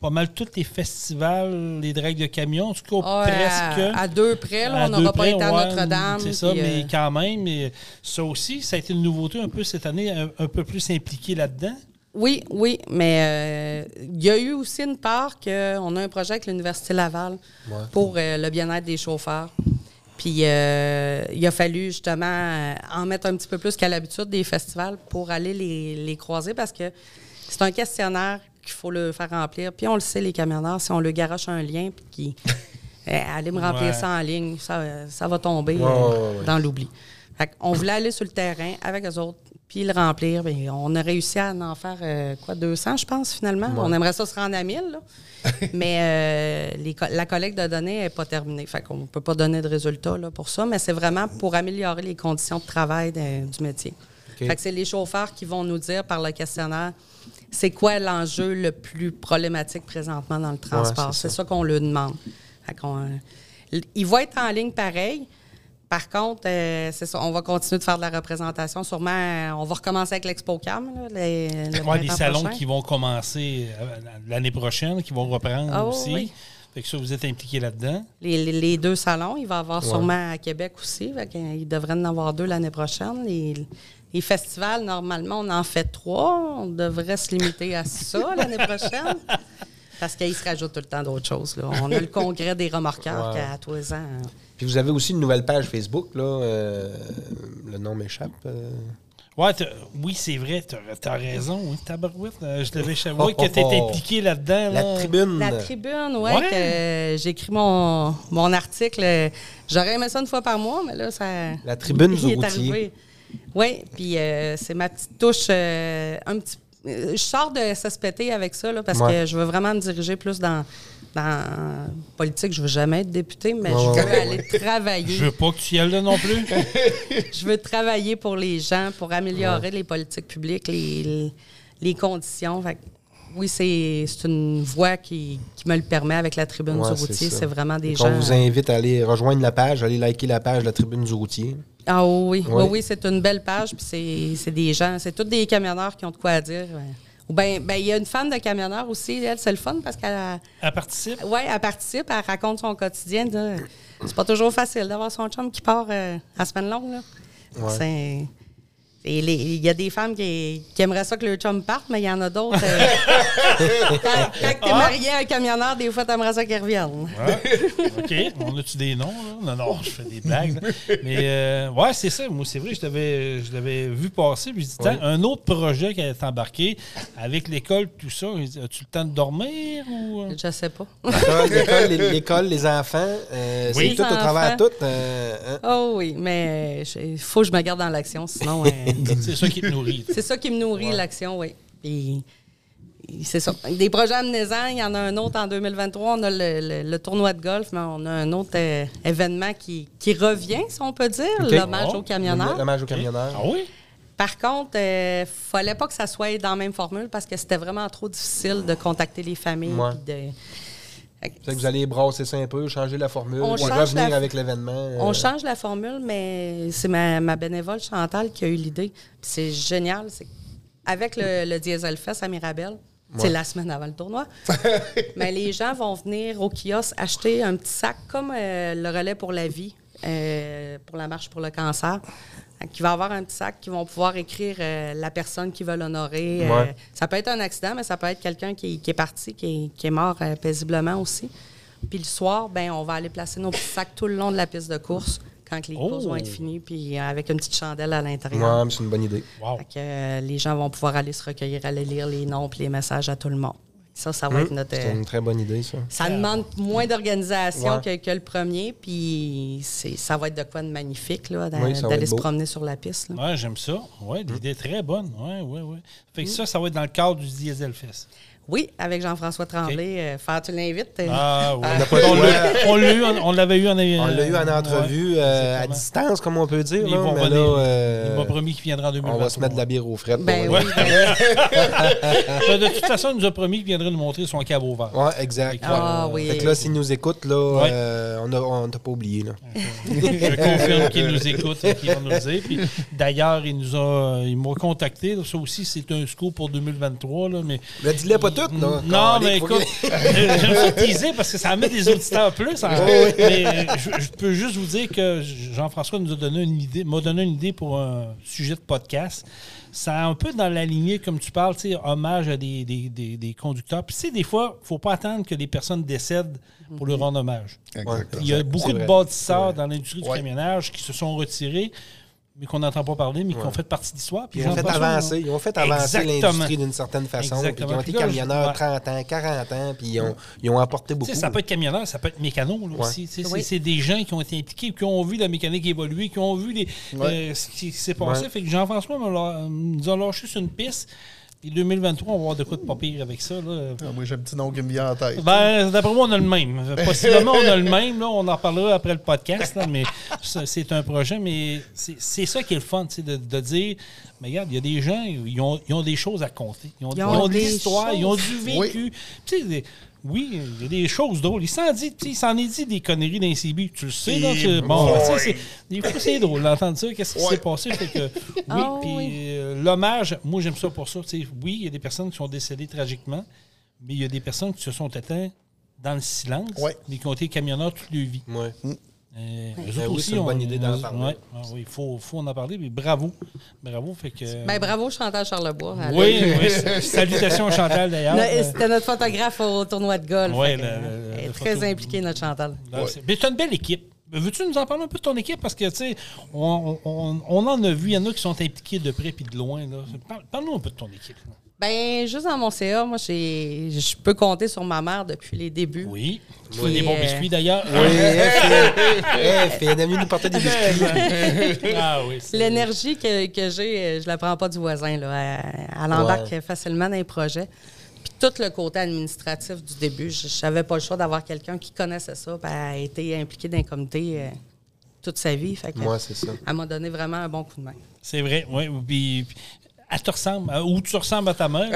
pas mal tous les festivals, les dragues de camions, en tout cas presque. À, deux près, là, on n'aura pas été à Notre-Dame. C'est ça, mais euh, quand même, mais ça aussi, ça a été une nouveauté un peu cette année, un peu plus impliqué là-dedans. Oui, oui, mais euh, il y a eu aussi une part qu'on a un projet avec l'Université Laval pour euh, le bien-être des chauffeurs. Puis euh, il a fallu justement en mettre un petit peu plus qu'à l'habitude des festivals pour aller les, croiser parce que c'est un questionnaire qu'il faut le faire remplir. Puis on le sait, les camionneurs, si on le garoche un lien, puis qui allez me remplir ça en ligne, ça, va tomber dans l'oubli. On voulait aller sur le terrain avec eux autres, puis le remplir. Bien, on a réussi à en faire, euh, quoi, 200, je pense, finalement. On aimerait ça se rendre à 1000, là. mais euh, la collecte de données n'est pas terminée. Fait qu'on ne peut pas donner de résultats là, pour ça, mais c'est vraiment pour améliorer les conditions de travail du métier. Fait que c'est les chauffeurs qui vont nous dire par le questionnaire c'est quoi l'enjeu le plus problématique présentement dans le transport? c'est ça, qu'on leur demande. Fait qu'on, euh, il va être en ligne pareil, par contre, euh, c'est ça, on va continuer de faire de la représentation. Sûrement, euh, on va recommencer avec l'Expo Cam. les, les salons qui vont commencer euh, l'année prochaine, qui vont reprendre ah aussi. Fait que ça, vous êtes impliqué là-dedans? Les, deux salons, il va y avoir sûrement à Québec aussi. il devrait en avoir deux l'année prochaine. Les, festivals, normalement, on en fait trois. On devrait se limiter à ça l'année prochaine. Parce qu'il se rajoute tout le temps d'autres choses. On a le congrès des remorqueurs qui a tous les ans. Puis vous avez aussi une nouvelle page Facebook, là. Euh, le nom m'échappe. Euh. Ouais, oui, c'est vrai, tu as, raison. Oui, euh, je devais savoir que tu étais impliqué là-dedans. La tribune. La tribune, oui. Ouais. J'ai écrit mon, mon article. J'aurais aimé ça une fois par mois, mais là, ça. La tribune du routier. Oui, puis c'est ma petite touche un petit je sors de SSPT avec ça là, parce que je veux vraiment me diriger plus dans dans politique, je veux jamais être député, mais je veux aller travailler. Je veux pas que tu y ailles là non plus. je veux travailler pour les gens, pour améliorer les politiques publiques, les, les conditions. oui, c'est une voie qui, qui, me le permet avec la Tribune du routier. C'est vraiment des gens. On vous invite à aller rejoindre la page, aller liker la page de la Tribune du routier. Ah oui, oui, oui, c'est une belle page. Puis c'est des gens, c'est tous des camionneurs qui ont de quoi dire. Ou bien, ben, il y a une fan de camionneur aussi, elle, c'est le fun parce qu'elle. Elle participe? Oui, elle participe, elle raconte son quotidien. C'est pas toujours facile d'avoir son chum qui part euh, à semaine longue. Là. Il y a des femmes qui, aimeraient ça que le chum parte, mais il y en a d'autres. Euh, quand, quand tu es marié à un camionneur, des fois, tu aimerais ça qu'il revienne. OK. On a-tu des noms? Là? Non, non, je fais des blagues. Mais euh, ouais, c'est ça. Moi, c'est vrai, je l'avais vu passer. Puis je dis, un autre projet qui est embarqué avec l'école, tout ça, as-tu le temps de dormir? Ou... Euh? Je sais pas. L'école, les enfants, c'est tout au travers tout. Hein? Oh oui, mais il faut que je me garde dans l'action, sinon. C'est ça qui te nourrit. C'est ça qui me nourrit, l'action, oui. Puis, c'est ça. Des projets amnézants, il y en a un autre en 2023. On a le, tournoi de golf, mais on a un autre euh, événement qui, revient, si on peut dire, l'hommage aux camionneurs. L'hommage aux camionneurs. Ah oui? Par contre, il euh, ne fallait pas que ça soit dans la même formule parce que c'était vraiment trop difficile de contacter les familles. Que vous allez brasser ça un peu, changer la formule, on revenir avec l'événement. Euh. On change la formule, mais c'est ma, bénévole Chantal qui a eu l'idée. C'est génial. Avec le, le Diesel Fest à Mirabel, c'est la semaine avant le tournoi. mais les gens vont venir au kiosque acheter un petit sac comme euh, le relais pour la vie, euh, pour la marche pour le cancer qui va avoir un petit sac qui vont pouvoir écrire euh, la personne qui veulent honorer. Euh, ça peut être un accident, mais ça peut être quelqu'un qui, est parti, qui est, mort euh, paisiblement aussi. Puis le soir, ben, on va aller placer nos petits sacs tout le long de la piste de course quand les courses vont être oh! finies, puis avec une petite chandelle à l'intérieur. Ouais, c'est une bonne idée. les gens vont pouvoir aller se recueillir, aller lire les noms et les messages à tout le monde. Ça, ça va être notre. C'est une très bonne idée, ça. Ça demande moins d'organisation que, le premier, puis ça va être de quoi de magnifique, là, d'aller se promener sur la piste. Oui, j'aime ça. Oui, l'idée est très bonne. Oui, oui, oui. Fait que ça, ça va être dans le cadre du Diesel Fest. Oui, avec Jean-François Tremblay. Euh, faire, tu l'invites? Euh, ah oui. on l'avait eu en On l'a eu en entrevue euh, à distance, comme on peut dire. Il m'a promis qu'il viendra en 2023. On va se mettre de la bière au fret. Ben, oui. Ben, de toute façon, il nous a promis qu'il viendrait nous montrer son caveau vert. Oui, exact. Ah, oui. Fait que là, s'il nous écoute, là, on ne t'a pas oublié. Là. Je confirme qu'il nous écoute et qu'il va nous le dire. D'ailleurs, il nous a, il m'a contacté. Ça aussi, c'est un scoop pour 2023. Là, mais, dis-le pas non, mais écoute, je me suis teasé parce que ça met des auditeurs plus. Hein. mais je, peux juste vous dire que Jean-François nous a donné une idée, m'a donné une idée pour un sujet de podcast. Ça un peu dans la lignée, comme tu parles, hommage à des, des, des, conducteurs. Puis, tu sais, des fois, il ne faut pas attendre que les personnes décèdent pour leur rendre hommage. Il y a beaucoup de bâtisseurs dans l'industrie du camionnage qui se sont retirés mais qu'on n'entend pas parler, mais qui ont fait partie de l'histoire. Ils, ont fait avancer, ils ont fait avancer l'industrie d'une certaine façon. Puis ils ont été camionneurs 30 ans, 40 ans, puis ils ont, ils ont apporté beaucoup. ça peut être camionneur, ça peut être mécano aussi. C'est des gens qui ont été impliqués, qui ont vu la mécanique évoluer, qui ont vu les, euh, ce qui s'est passé. Fait que Jean-François nous a lâché sur une piste. Et 2023, on va avoir de quoi de pas pire avec ça. Là. Ah, moi, j'ai un petit nom qui me vient en tête. Ben, d'après moi, on a le même. Possiblement, on a le même. Là. On en reparlera après le podcast, mais c'est un projet. Mais c'est ça qui est le fun, de, de dire mais regarde, il y a des gens, ils ont, ils ont des choses à compter. Ils ont, ils ont, de l'histoire, ils ont du vécu. Tu sais, oui, il y a des choses drôles. Il s'en dit, il s'en est dit des conneries d'un CB. Tu le sais, là. bon, c'est, des fois, c'est drôle d'entendre ça. Qu'est-ce qui s'est passé? Fait que, oui, ah puis euh, l'hommage, moi, j'aime ça pour ça. oui, il y a des personnes qui sont décédées tragiquement, mais il y a des personnes qui se sont éteintes dans le silence, mais qui ont été camionneurs toute leur vie. Ouais. Mm. Euh, ben oui, c'est une bonne idée d'en parler. Ah il faut, faut, en parler, mais bravo. Bravo. Fait que, ben, bravo, Chantal Charlebois. Oui, oui. Salutations, Chantal, d'ailleurs. C'était notre photographe au tournoi de golf. Oui, elle est très impliquée, notre Chantal. Mais tu as une belle équipe. Veux-tu nous en parler un peu de ton équipe? Parce que, tu sais, on, on, on, en a vu, il y en a qui sont impliqués de près et de loin. Parle-nous un peu de ton équipe. Ben, juste dans mon CA, moi, je peux compter sur ma mère depuis les débuts. Oui. Qui, des bons euh, biscuits d'ailleurs. Oui, elle fait, elle nous porter des biscuits. ah oui. L'énergie que, que j'ai, je la prends pas du voisin. Là. Elle, embarque facilement dans les projets. Puis tout le côté administratif du début, je n'avais pas le choix d'avoir quelqu'un qui connaissait ça. Puis elle a été impliquée dans un comité euh, toute sa vie. Fait Moi, c'est ça. Elle m'a donné vraiment un bon coup de main. C'est vrai, oui. Puis, elle te ressemble, ou tu ressembles à ta mère.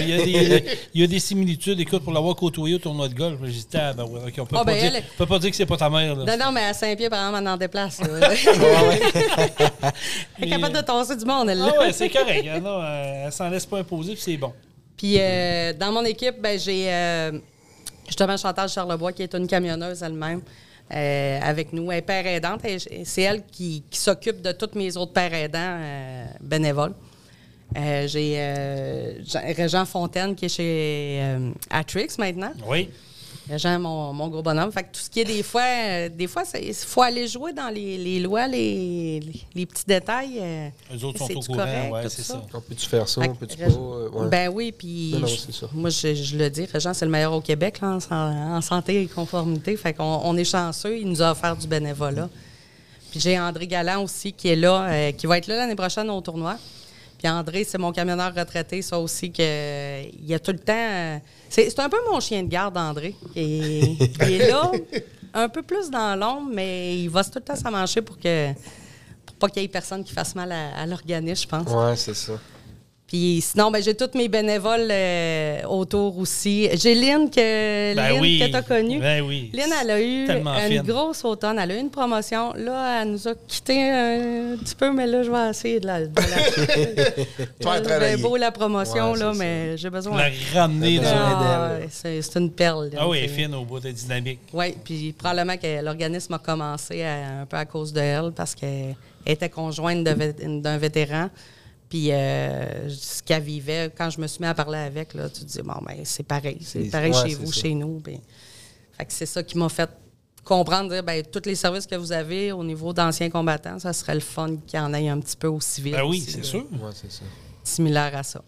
il, y a des, similitudes. Écoute, pour l'avoir côtoyé au tournoi de golf, dit, ah, ben, ouais, on peut, pas ben, dire, peut pas dire que c'est pas ta mère. Non, non, mais à Saint-Pierre, par exemple, on en déplace. elle est capable de tasser du monde, elle. là. Ah, ouais, c'est correct. Hein, non, elle s'en laisse pas imposer, puis c'est bon. Puis euh, dans mon équipe, ben, j'ai euh, justement Chantal Charlebois, qui est une camionneuse elle-même. avec nous. Elle est père aidante. C'est elle qui, s'occupe de tous mes autres pères aidants bénévoles. J'ai Régent Fontaine qui est chez Atrix maintenant. Oui. Jean, mon, mon, gros bonhomme. Fait que tout ce qui est des fois, euh, des fois, il faut aller jouer dans les, les lois, les, les, petits détails. Euh, les autres sont au courant, ouais, c'est ça. On peut-tu faire ça, on peut-tu pas? Euh, ben oui, puis moi, je, je, le dis, Régent, c'est le meilleur au Québec là, en, santé et conformité. Fait qu'on on est chanceux, il nous a offert du bénévolat. Puis j'ai André Galland aussi qui est là, qui va être là l'année prochaine au tournoi. Puis André, c'est mon camionneur retraité, ça aussi, qu'il y a tout le temps. C'est un peu mon chien de garde, André. Et, il est là, un peu plus dans l'ombre, mais il va tout le temps s'amancher pour que pour pas qu'il y ait personne qui fasse mal à, à l'organisme, je pense. Oui, c'est ça. Puis sinon, ben, j'ai tous mes bénévoles euh, autour aussi. J'ai Lynn que, ben que tu as connue. Ben oui. Lynn, elle a eu une grosse automne. Elle a eu une promotion. Là, elle nous a quitté un petit peu, mais là, je vais essayer de la. De la... C'est beau la promotion, là, mais j'ai besoin. La ramener ah, C'est une perle. ah oui, elle est fine au bout de dynamique. Oui, puis probablement que l'organisme a commencé un peu à cause de elle parce qu'elle était conjointe d'un vétéran. Puis euh, ce qu'elle vivait, quand je me suis mis à parler avec, là, tu te dis, bon, ben, c'est pareil. C'est pareil chez vous, chez nous. fait que c'est ça qui m'a fait comprendre, dire, ben, tous les services que vous avez au niveau d'anciens combattants, ça serait le fun qu'il y en ait un petit peu au civil. Ben oui, c'est sûr. Ouais, c'est ça. Similaire à ça.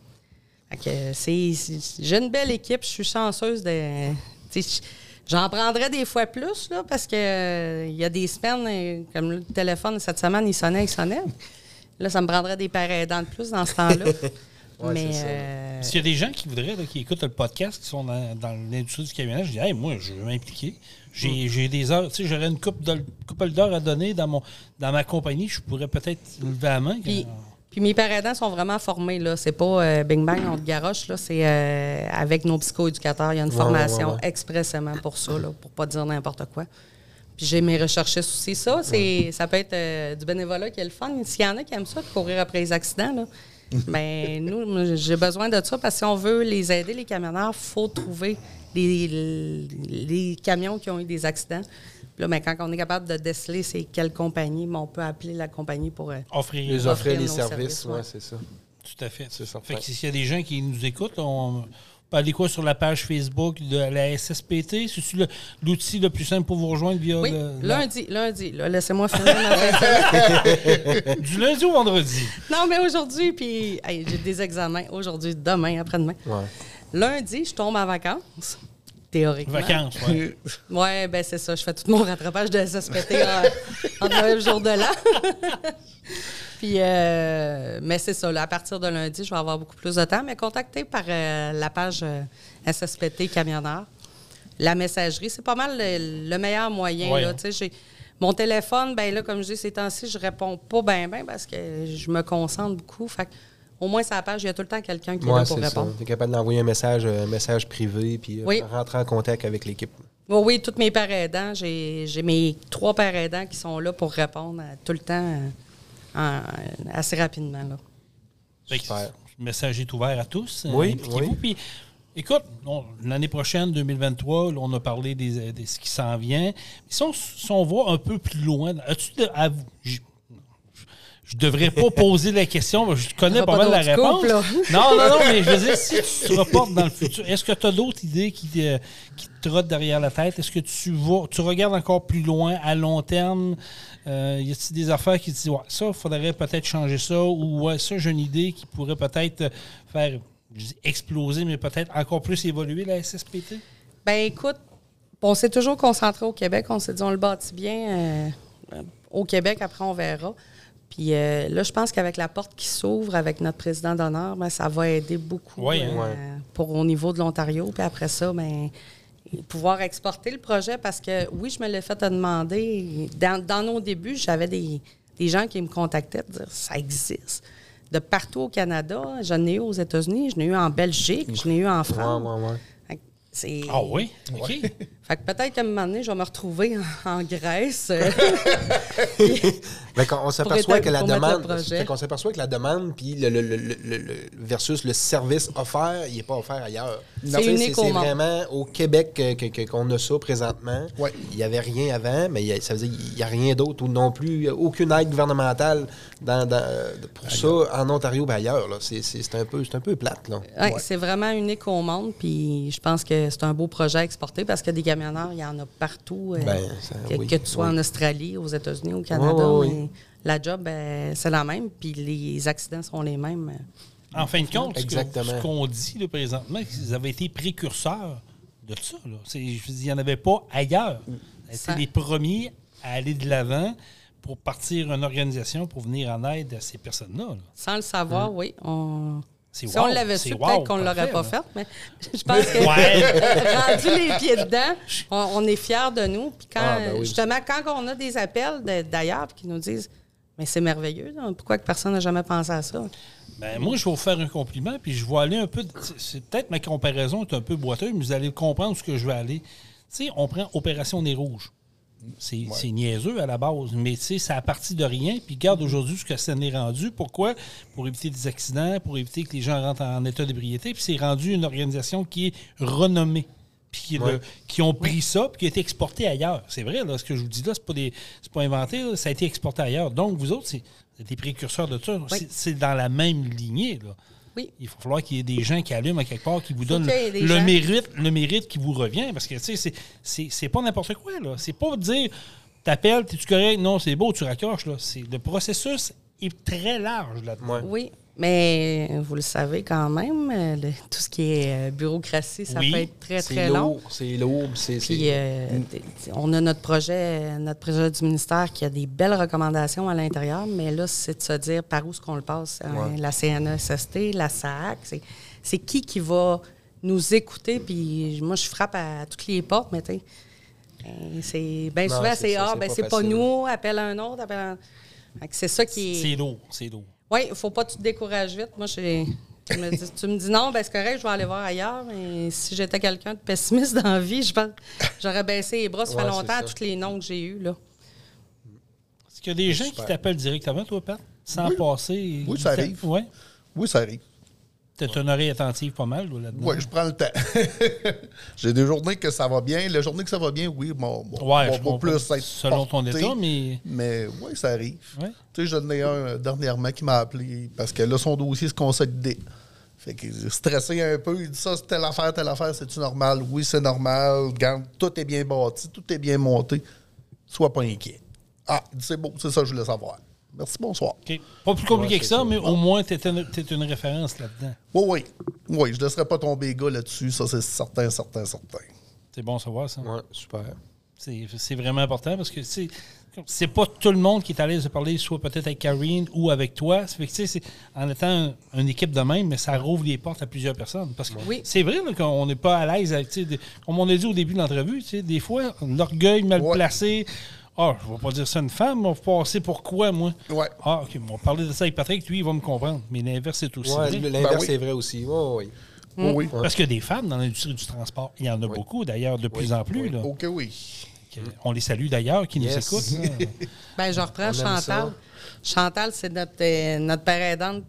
c'est, j'ai une belle équipe. Je suis chanceuse de. J'en prendrais des fois plus, là, parce que euh, il y a des semaines, euh, comme le téléphone cette semaine, il sonnait, il sonnait. Là, ça me prendrait des paires aidants de plus dans ce temps-là. Mais. Euh... S'il y a des gens qui voudraient, qui écoutent le podcast, qui sont dans, l'industrie du camionnage, je dis, hey, moi, je veux m'impliquer. J'ai, mm. des heures, tu sais, j'aurais une couple d'heures à donner dans, mon, dans ma compagnie, je pourrais peut-être lever la main. Puis, puis mes paires aidants sont vraiment formés, là. C'est pas euh, bing bang, on te garoche, là. C'est euh, avec nos psychoéducateurs. Il y a une formation expressément pour ça, là, pour pas dire n'importe quoi. Puis j'ai mes recherchistes aussi. Ça, c'est, ça peut être euh, du bénévolat qui est le fun. S'il y en a qui aiment ça, de courir après les accidents, là, ben, nous, j'ai besoin de ça parce que si on veut les aider, les camionneurs, il faut trouver les, les, camions qui ont eu des accidents. Puis là, ben, quand on est capable de déceler c'est quelle compagnie, ben, on peut appeler la compagnie pour euh, offrir, les offrir, les services. oui, c'est ça. Tout à fait. C'est ça. Fait que s'il y a des gens qui nous écoutent, on, peut aller quoi sur la page Facebook de la SSPT? C'est l'outil le, plus simple pour vous rejoindre via oui, le, lundi, lundi. Laissez-moi finir Du lundi au vendredi? Non, mais aujourd'hui, puis j'ai des examens aujourd'hui, demain, après-demain. Lundi, je tombe en vacances. Théoriquement. Vacances, oui. oui, ben c'est ça. Je fais tout mon rattrapage de SSPT en, en 9 jours de l'an. Puis, euh, mais c'est ça. à partir de lundi, je vais avoir beaucoup plus de temps. Mais contactez par euh, la page euh, SSPT Camionneur. La messagerie, c'est pas mal le, meilleur moyen. Là, mon téléphone, ben là, comme je dis ces temps-ci, je réponds pas bien, bien parce que je me concentre beaucoup. Fait au moins, sur la page, il y a tout le temps quelqu'un qui est là pour répondre. Tu es capable d'envoyer un message, un message privé puis rentrer en contact avec l'équipe. Oui, oui, tous mes pères aidants. J'ai mes trois pères aidants qui sont là pour répondre tout le temps assez rapidement. Là. Le message est ouvert à tous. Oui, oui. écoute, l'année prochaine, 2023, on a parlé de ce qui s'en vient. Si on, si on, voit un peu plus loin, as-tu à vous, je devrais pas poser la question, je connais pas, mal la réponse. non, non, non, mais je veux dire, si tu te reportes dans le futur, est-ce que tu as d'autres idées qui, te, qui te trottent derrière la tête? Est-ce que tu vas, tu regardes encore plus loin, à long terme? Euh, y a-t-il des affaires qui te disent, ouais, ça, il faudrait peut-être changer ça, ou ouais, ça, j'ai une idée qui pourrait peut-être faire exploser, mais peut-être encore plus évoluer la SSPT? Ben écoute, on s'est toujours concentré au Québec. On s'est dit, on le bâtit bien euh, au Québec, après on verra. Puis euh, là, je pense qu'avec la porte qui s'ouvre avec notre président d'honneur, ben, ça va aider beaucoup euh, pour au niveau de l'Ontario. Puis après ça, ben, pouvoir exporter le projet parce que oui, je me l'ai fait demander. Dans, nos débuts, j'avais des, gens qui me contactaient pour dire ça existe. De partout au Canada, j'en ai eu aux États-Unis, j'en ai eu en Belgique, j'en ai eu en France. Ah oui? OK. Fait que peut-être qu'à un moment donné, je vais me retrouver en, Grèce. on s'aperçoit que la demande. qu'on s'aperçoit que la demande puis le, le, le, versus le service offert, il n'est pas offert ailleurs. C'est unique C'est vraiment au Québec qu'on a ça présentement. Il n'y avait rien avant, mais ça veut dire qu'il n'y a rien d'autre ou non plus aucune aide gouvernementale dans, pour ça en Ontario et ailleurs. C'est un peu un peu plate. C'est vraiment unique au monde. Puis je pense que c'est un beau projet à exporter parce que des camionneurs, il y en a partout. Euh, ben, que, tu sois en Australie, aux États-Unis, au Canada. la job, ben, c'est la même. Puis les accidents sont les mêmes. En fin de compte, ce qu'on dit là, présentement, ils avaient été précurseurs de ça. Là. il n'y en avait pas ailleurs. C'est les premiers à aller de l'avant pour partir une organisation pour venir en aide à ces personnes-là. Sans le savoir, hein? oui. On, si on l'avait su, peut-être qu'on ne l'aurait pas fait, mais je pense que rendu les pieds dedans, on, est fiers de nous. Puis quand, ah, ben justement, quand on a des appels d'ailleurs qui nous disent Mais c'est merveilleux, pourquoi que personne n'a jamais pensé à ça? Ben, moi, je vais vous faire un compliment, puis je vais aller un peu. C'est peut-être ma comparaison est un peu boiteuse, mais vous allez comprendre ce que je vais aller. Tu sais, on prend Opération Nez Rouge. C'est niaiseux à la base, mais tu sais, ça a parti de rien. Puis garde aujourd'hui ce que ça n'est rendu. Pourquoi? Pour éviter des accidents, pour éviter que les gens rentrent en état d'ébriété. Puis c'est rendu une organisation qui est renommée. Puis qui, ont pris ça, puis qui a été exporté ailleurs. C'est vrai, là, ce que je vous dis là, c'est pas, des, pas inventé, ça a été exporté ailleurs. Donc, vous autres, c'est des précurseurs de ça. C'est dans la même lignée. Là. Il faut falloir qu'il y ait des gens qui allument à quelque part, qui vous donnent le, mérite, le mérite qui vous revient. Parce que, tu sais, c'est pas n'importe quoi, là. C'est pas dire, t'appelles, t'es-tu correct? Non, c'est beau, tu raccroches, là. Le processus est très large là-dedans. Oui. Mais vous le savez quand même, euh, tout ce qui est euh, bureaucratie, ça peut être très, très long. C'est lourd. C'est Puis, euh, on a notre projet, notre projet du ministère qui a des belles recommandations à l'intérieur, mais là, c'est de se dire par où est-ce qu'on le passe. Hein? La CNSST, la SAC, c'est qui qui va nous écouter. Puis moi, je frappe à toutes les portes, mais tu c'est bien souvent, c'est Ah, ben c'est pas nous, appelle un autre, appelle un. C'est ça qui est. C'est lourd, c'est lourd. Oui, il ne faut pas que tu te décourages vite. Moi, je, tu, me dis, tu me dis non, ben c'est correct, je vais aller voir ailleurs. Mais si j'étais quelqu'un de pessimiste dans la vie, je pense j'aurais baissé les bras. Ça fait longtemps, tous les noms que j'ai eus. Là. Est-ce qu'il y a des gens qui t'appellent directement, toi, Pat, sans passer? Oui, ça arrive. Ouais. Oui, ça arrive. Tu une oreille attentive pas mal là-dedans. Oui, je prends le temps. J'ai des journées que ça va bien. Les journées que ça va bien, oui, bon, bon, ouais, plus être Selon ton état, mais. Mais oui, ça arrive. Tu sais, j'en ai un dernièrement qui m'a appelé parce que là, son dossier se consolidait. Fait qu'il est stressé un peu. Il dit ça, c'est telle affaire, telle affaire, c'est-tu normal? Oui, c'est normal. Regarde, tout est bien bâti, tout est bien monté. Sois pas inquiet. Ah, c'est beau, c'est ça que je voulais savoir. Merci, bonsoir. Pas plus compliqué que ça, mais au moins, tu es, une référence là-dedans. Oui, oui. Oui, je ne laisserai pas tomber gars là-dessus. Ça, c'est certain, certain, certain. C'est bon à savoir, ça. Oui, super. C'est vraiment important parce que c'est pas tout le monde qui est à l'aise de parler, soit peut-être avec Karine ou avec toi. Ça fait que, en étant une équipe de même, mais ça rouvre les portes à plusieurs personnes. Parce que c'est vrai qu'on n'est pas à l'aise avec, comme on a dit au début de l'entrevue, des fois, l'orgueil mal placé ah, je ne vais pas dire ça à une femme, on va passer pourquoi, moi? Ouais. Ah, OK, on va parler de ça avec Patrick, lui, il va me comprendre. Mais l'inverse, c'est aussi ouais, vrai. L'inverse, c'est vrai aussi. oui. oui. Parce qu'il y a des femmes dans l'industrie du transport. Il y en a beaucoup, d'ailleurs, de plus en plus. Là. OK, oui. On les salue d'ailleurs, qui nous écoutent. ben, je reprends Chantal. Chantal, c'est notre, euh, notre père aidante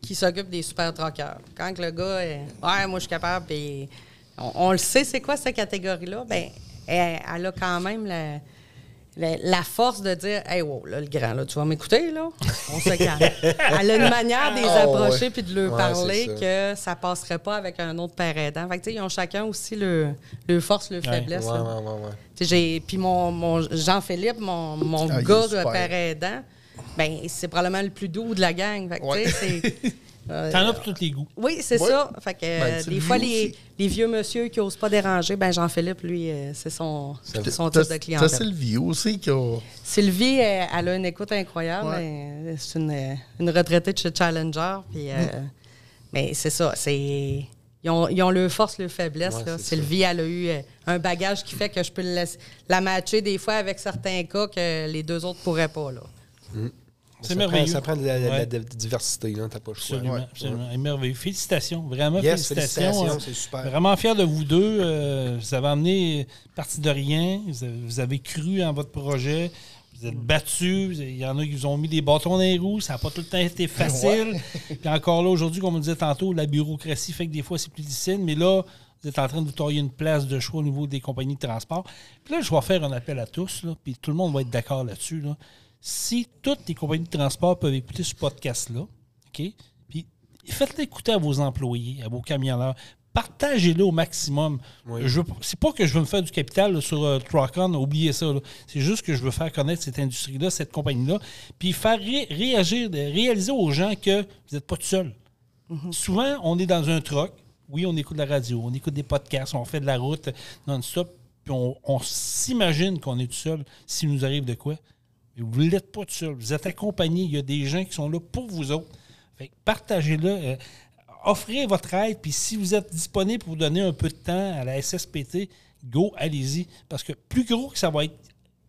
qui s'occupe des super troqueurs. Quand le gars est Ouais, moi, je suis capable, puis on, le sait, c'est quoi cette catégorie-là, ben elle, elle, a quand même la la, force de dire Hey, wow, là, le grand, là, tu vas m'écouter, là? On se calme. Elle a une manière de les ah, approcher puis de leur parler que ça passerait pas avec un autre père aidant. Fait que, ils ont chacun aussi le, le force, le faiblesse. Ouais, puis mon, mon Jean-Philippe, mon, mon ah, gars de père aidant, ben, c'est probablement le plus doux de la gang. Fait que, T'en as pour tous les goûts. Oui, c'est ça. Fait que, ben, des fois, les, les, vieux monsieur qui n'osent pas déranger, ben Jean-Philippe, lui, euh, c'est son, son type de clientèle. C'est Sylvie aussi qui a. Sylvie, elle, a une écoute incroyable. C'est une, une, retraitée de chez Challenger. Puis, mm. Mais c'est ça. C'est. Ils ont, ils ont le force, le faiblesse. Sylvie, elle a eu un bagage qui fait que je peux la matcher des fois avec certains cas que les deux autres ne pourraient pas. Là. Mm. C'est merveilleux. ça prend de la, diversité, là, t'as pas le choix. Absolument, absolument. merveilleux. Félicitations, vraiment félicitations. c'est super. Vraiment fier de vous deux. Euh, vous avez emmené partie de rien. Vous avez, cru en votre projet. Vous êtes battus. Il y en a qui vous ont mis des bâtons dans les roues. Ça n'a pas tout le temps été facile. Puis encore là, aujourd'hui, comme on disait tantôt, la bureaucratie fait que des fois, c'est plus difficile. Mais là, vous êtes en train de vous tailler une place de choix au niveau des compagnies de transport. Puis là, je vais faire un appel à tous, là, puis tout le monde va être d'accord là-dessus. Si toutes les compagnies de transport peuvent écouter ce podcast-là, OK? Puis faites-le écouter à vos employés, à vos camionneurs. Partagez-le au maximum. Ce C'est pas que je veux me faire du capital sur euh, Trocon, oubliez ça. C'est juste que je veux faire connaître cette industrie-là, cette compagnie-là, puis faire réagir, réaliser aux gens que vous n'êtes pas tout seul. Mm-hmm. Souvent, on est dans un truck, oui, on écoute la radio, on écoute des podcasts, on fait de la route non-stop, puis on, s'imagine qu'on est tout seul s'il nous arrive de quoi. Vous ne l'êtes pas tout seul. Vous êtes accompagné. Il y a des gens qui sont là pour vous autres. partagez-le. Euh, offrez votre aide. Puis si vous êtes disponible pour donner un peu de temps à la SSPT, go, allez-y. Parce que plus gros que ça va être,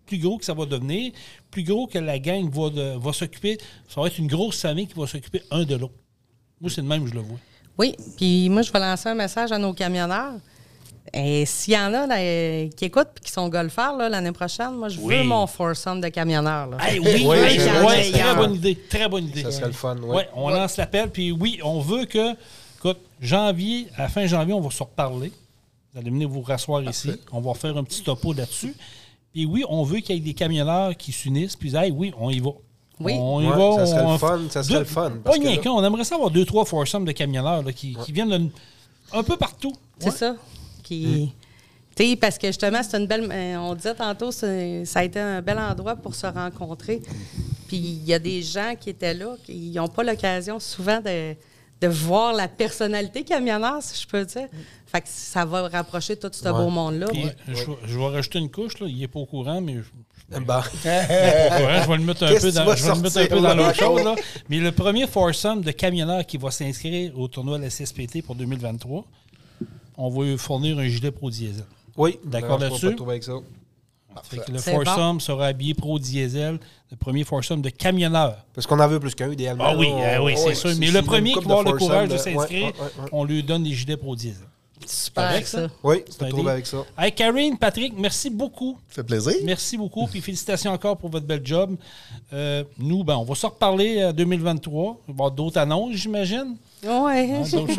plus gros que ça va devenir, plus gros que la gang va, va s'occuper, ça va être une grosse famille qui va s'occuper un de l'autre. Moi, c'est le même, je le vois. Oui, puis moi, je vais lancer un message à nos camionneurs. Et s'il y en a qui écoutent et qui sont golfeurs l'année prochaine, moi, je veux mon foursome de camionneurs. oui, oui, très bonne idée. Très bonne idée. Ça serait le fun. Oui, on lance l'appel. Puis oui, on veut que, écoute, janvier, à la fin janvier, on va se reparler. Vous allez venir vous rasseoir ici. On va faire un petit topo là-dessus. Puis oui, on veut qu'il y ait des camionneurs qui s'unissent. Puis, hey, oui, on y va. Oui. On y va, ça serait le fun. Ça serait le fun. Pas rien qu'un. On aimerait ça avoir deux, trois foursomes de camionneurs qui, viennent un peu partout. C'est ça. Qui. sais, parce que justement, c'est une belle. Euh, on disait tantôt, ça a été un bel endroit pour se rencontrer. Puis il y a des gens qui étaient là, qui n'ont pas l'occasion souvent de, de, voir la personnalité camionneur, si je peux dire. Fait que ça va rapprocher tout ce beau monde-là. Je, vais rajouter une couche, là. il n'est pas au courant, mais Bah. je vais le mettre un peu dans, je l'autre chose. Là. Mais le premier foursome de camionneurs qui va s'inscrire au tournoi de la CSPT pour 2023, on va lui fournir un gilet Pro Diesel. Oui, d'accord là-dessus? le foursome sera habillé Pro Diesel, le premier foursome de camionneurs. Parce qu'on en veut plus qu'un, idéalement. Ah oui, ah oui c'est sûr. Mais le premier qui va avoir le courage de, s'inscrire, on lui donne des gilets Pro Diesel. Super avec ça. Oui, tu peux trouver avec ça. Hey, Karine, Patrick, merci beaucoup. Ça fait plaisir. Merci beaucoup. Puis félicitations encore pour votre bel job. Euh, nous, ben, on va se reparler en 2023. Il va y avoir d'autres annonces, j'imagine? Hein, s'en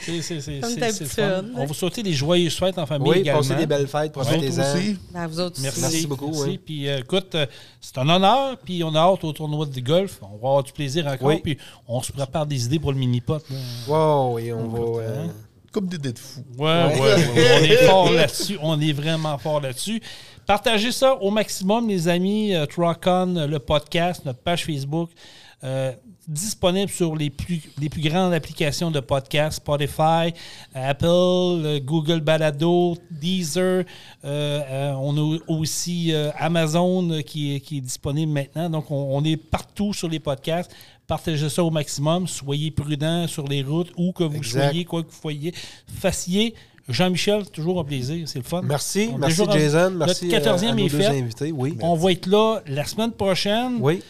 c'est On va souhaiter des joyeuses fêtes en famille oui, également. passer des belles fêtes. Profitez-en. aussi. Ben, vous autres Merci, Merci beaucoup. Oui. Puis euh, écoute, euh, c'est un honneur. Puis on a hâte au tournoi de golf. On va avoir du plaisir encore. Oui. Puis on se prépare des idées pour le mini-pot. Wow, oui, on, va... Euh, Comme des idées de fou. Ouais, ouais, ouais, on est fort là-dessus. On est vraiment fort là-dessus. Partagez ça au maximum, les amis. Uh, le podcast, notre page Facebook. Euh, disponible sur les plus, les plus grandes applications de podcast, Spotify, Apple, Google Balado, Deezer. Euh, euh, on a aussi Amazon qui est, qui est, disponible maintenant. Donc, on, est partout sur les podcasts. Partagez ça au maximum. Soyez prudents sur les routes, où que vous soyez, quoi que vous soyez. Fassiez. Jean-Michel, toujours un plaisir. C'est le fun. Merci. merci, Jason. Merci notre 14e est Oui. On va être là la semaine prochaine. Oui.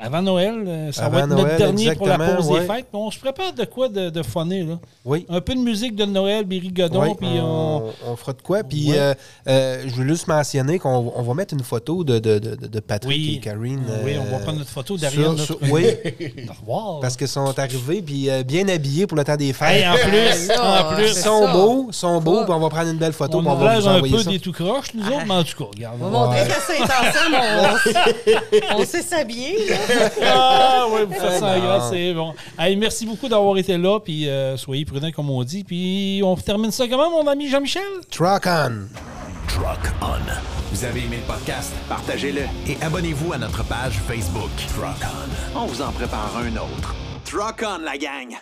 Avant Noël, euh, ça va être notre dernier pour la pause des fêtes. On se prépare de quoi de, de funner, là? Oui. Un peu de musique de Noël, Berry Godon, puis on... on... fera de quoi? Puis euh, euh, je veux juste mentionner qu'on on va mettre une photo de, de, de Patrick et Karine. oui, on va prendre notre photo derrière notre... Sur, oui. Parce qu'ils sont arrivés, puis bien habillés pour le temps des fêtes. en plus, en plus. Ils sont beaux, sont beaux, puis on va prendre une belle photo. On, on va vous un peu des tout croches, nous autres, mais en tout cas, regarde. On va montrer que c'est on sait s'habiller, ah oui, vous faites ça grâce, c'est bon. Allez, merci beaucoup d'avoir été là, puis euh, soyez prudents comme on dit. Puis on termine ça comment, mon ami Jean-Michel? Truck on. Truck on. Vous avez aimé le podcast? Partagez-le et abonnez-vous à notre page Facebook. Truck on. On vous en prépare un autre. Truck on, la gang!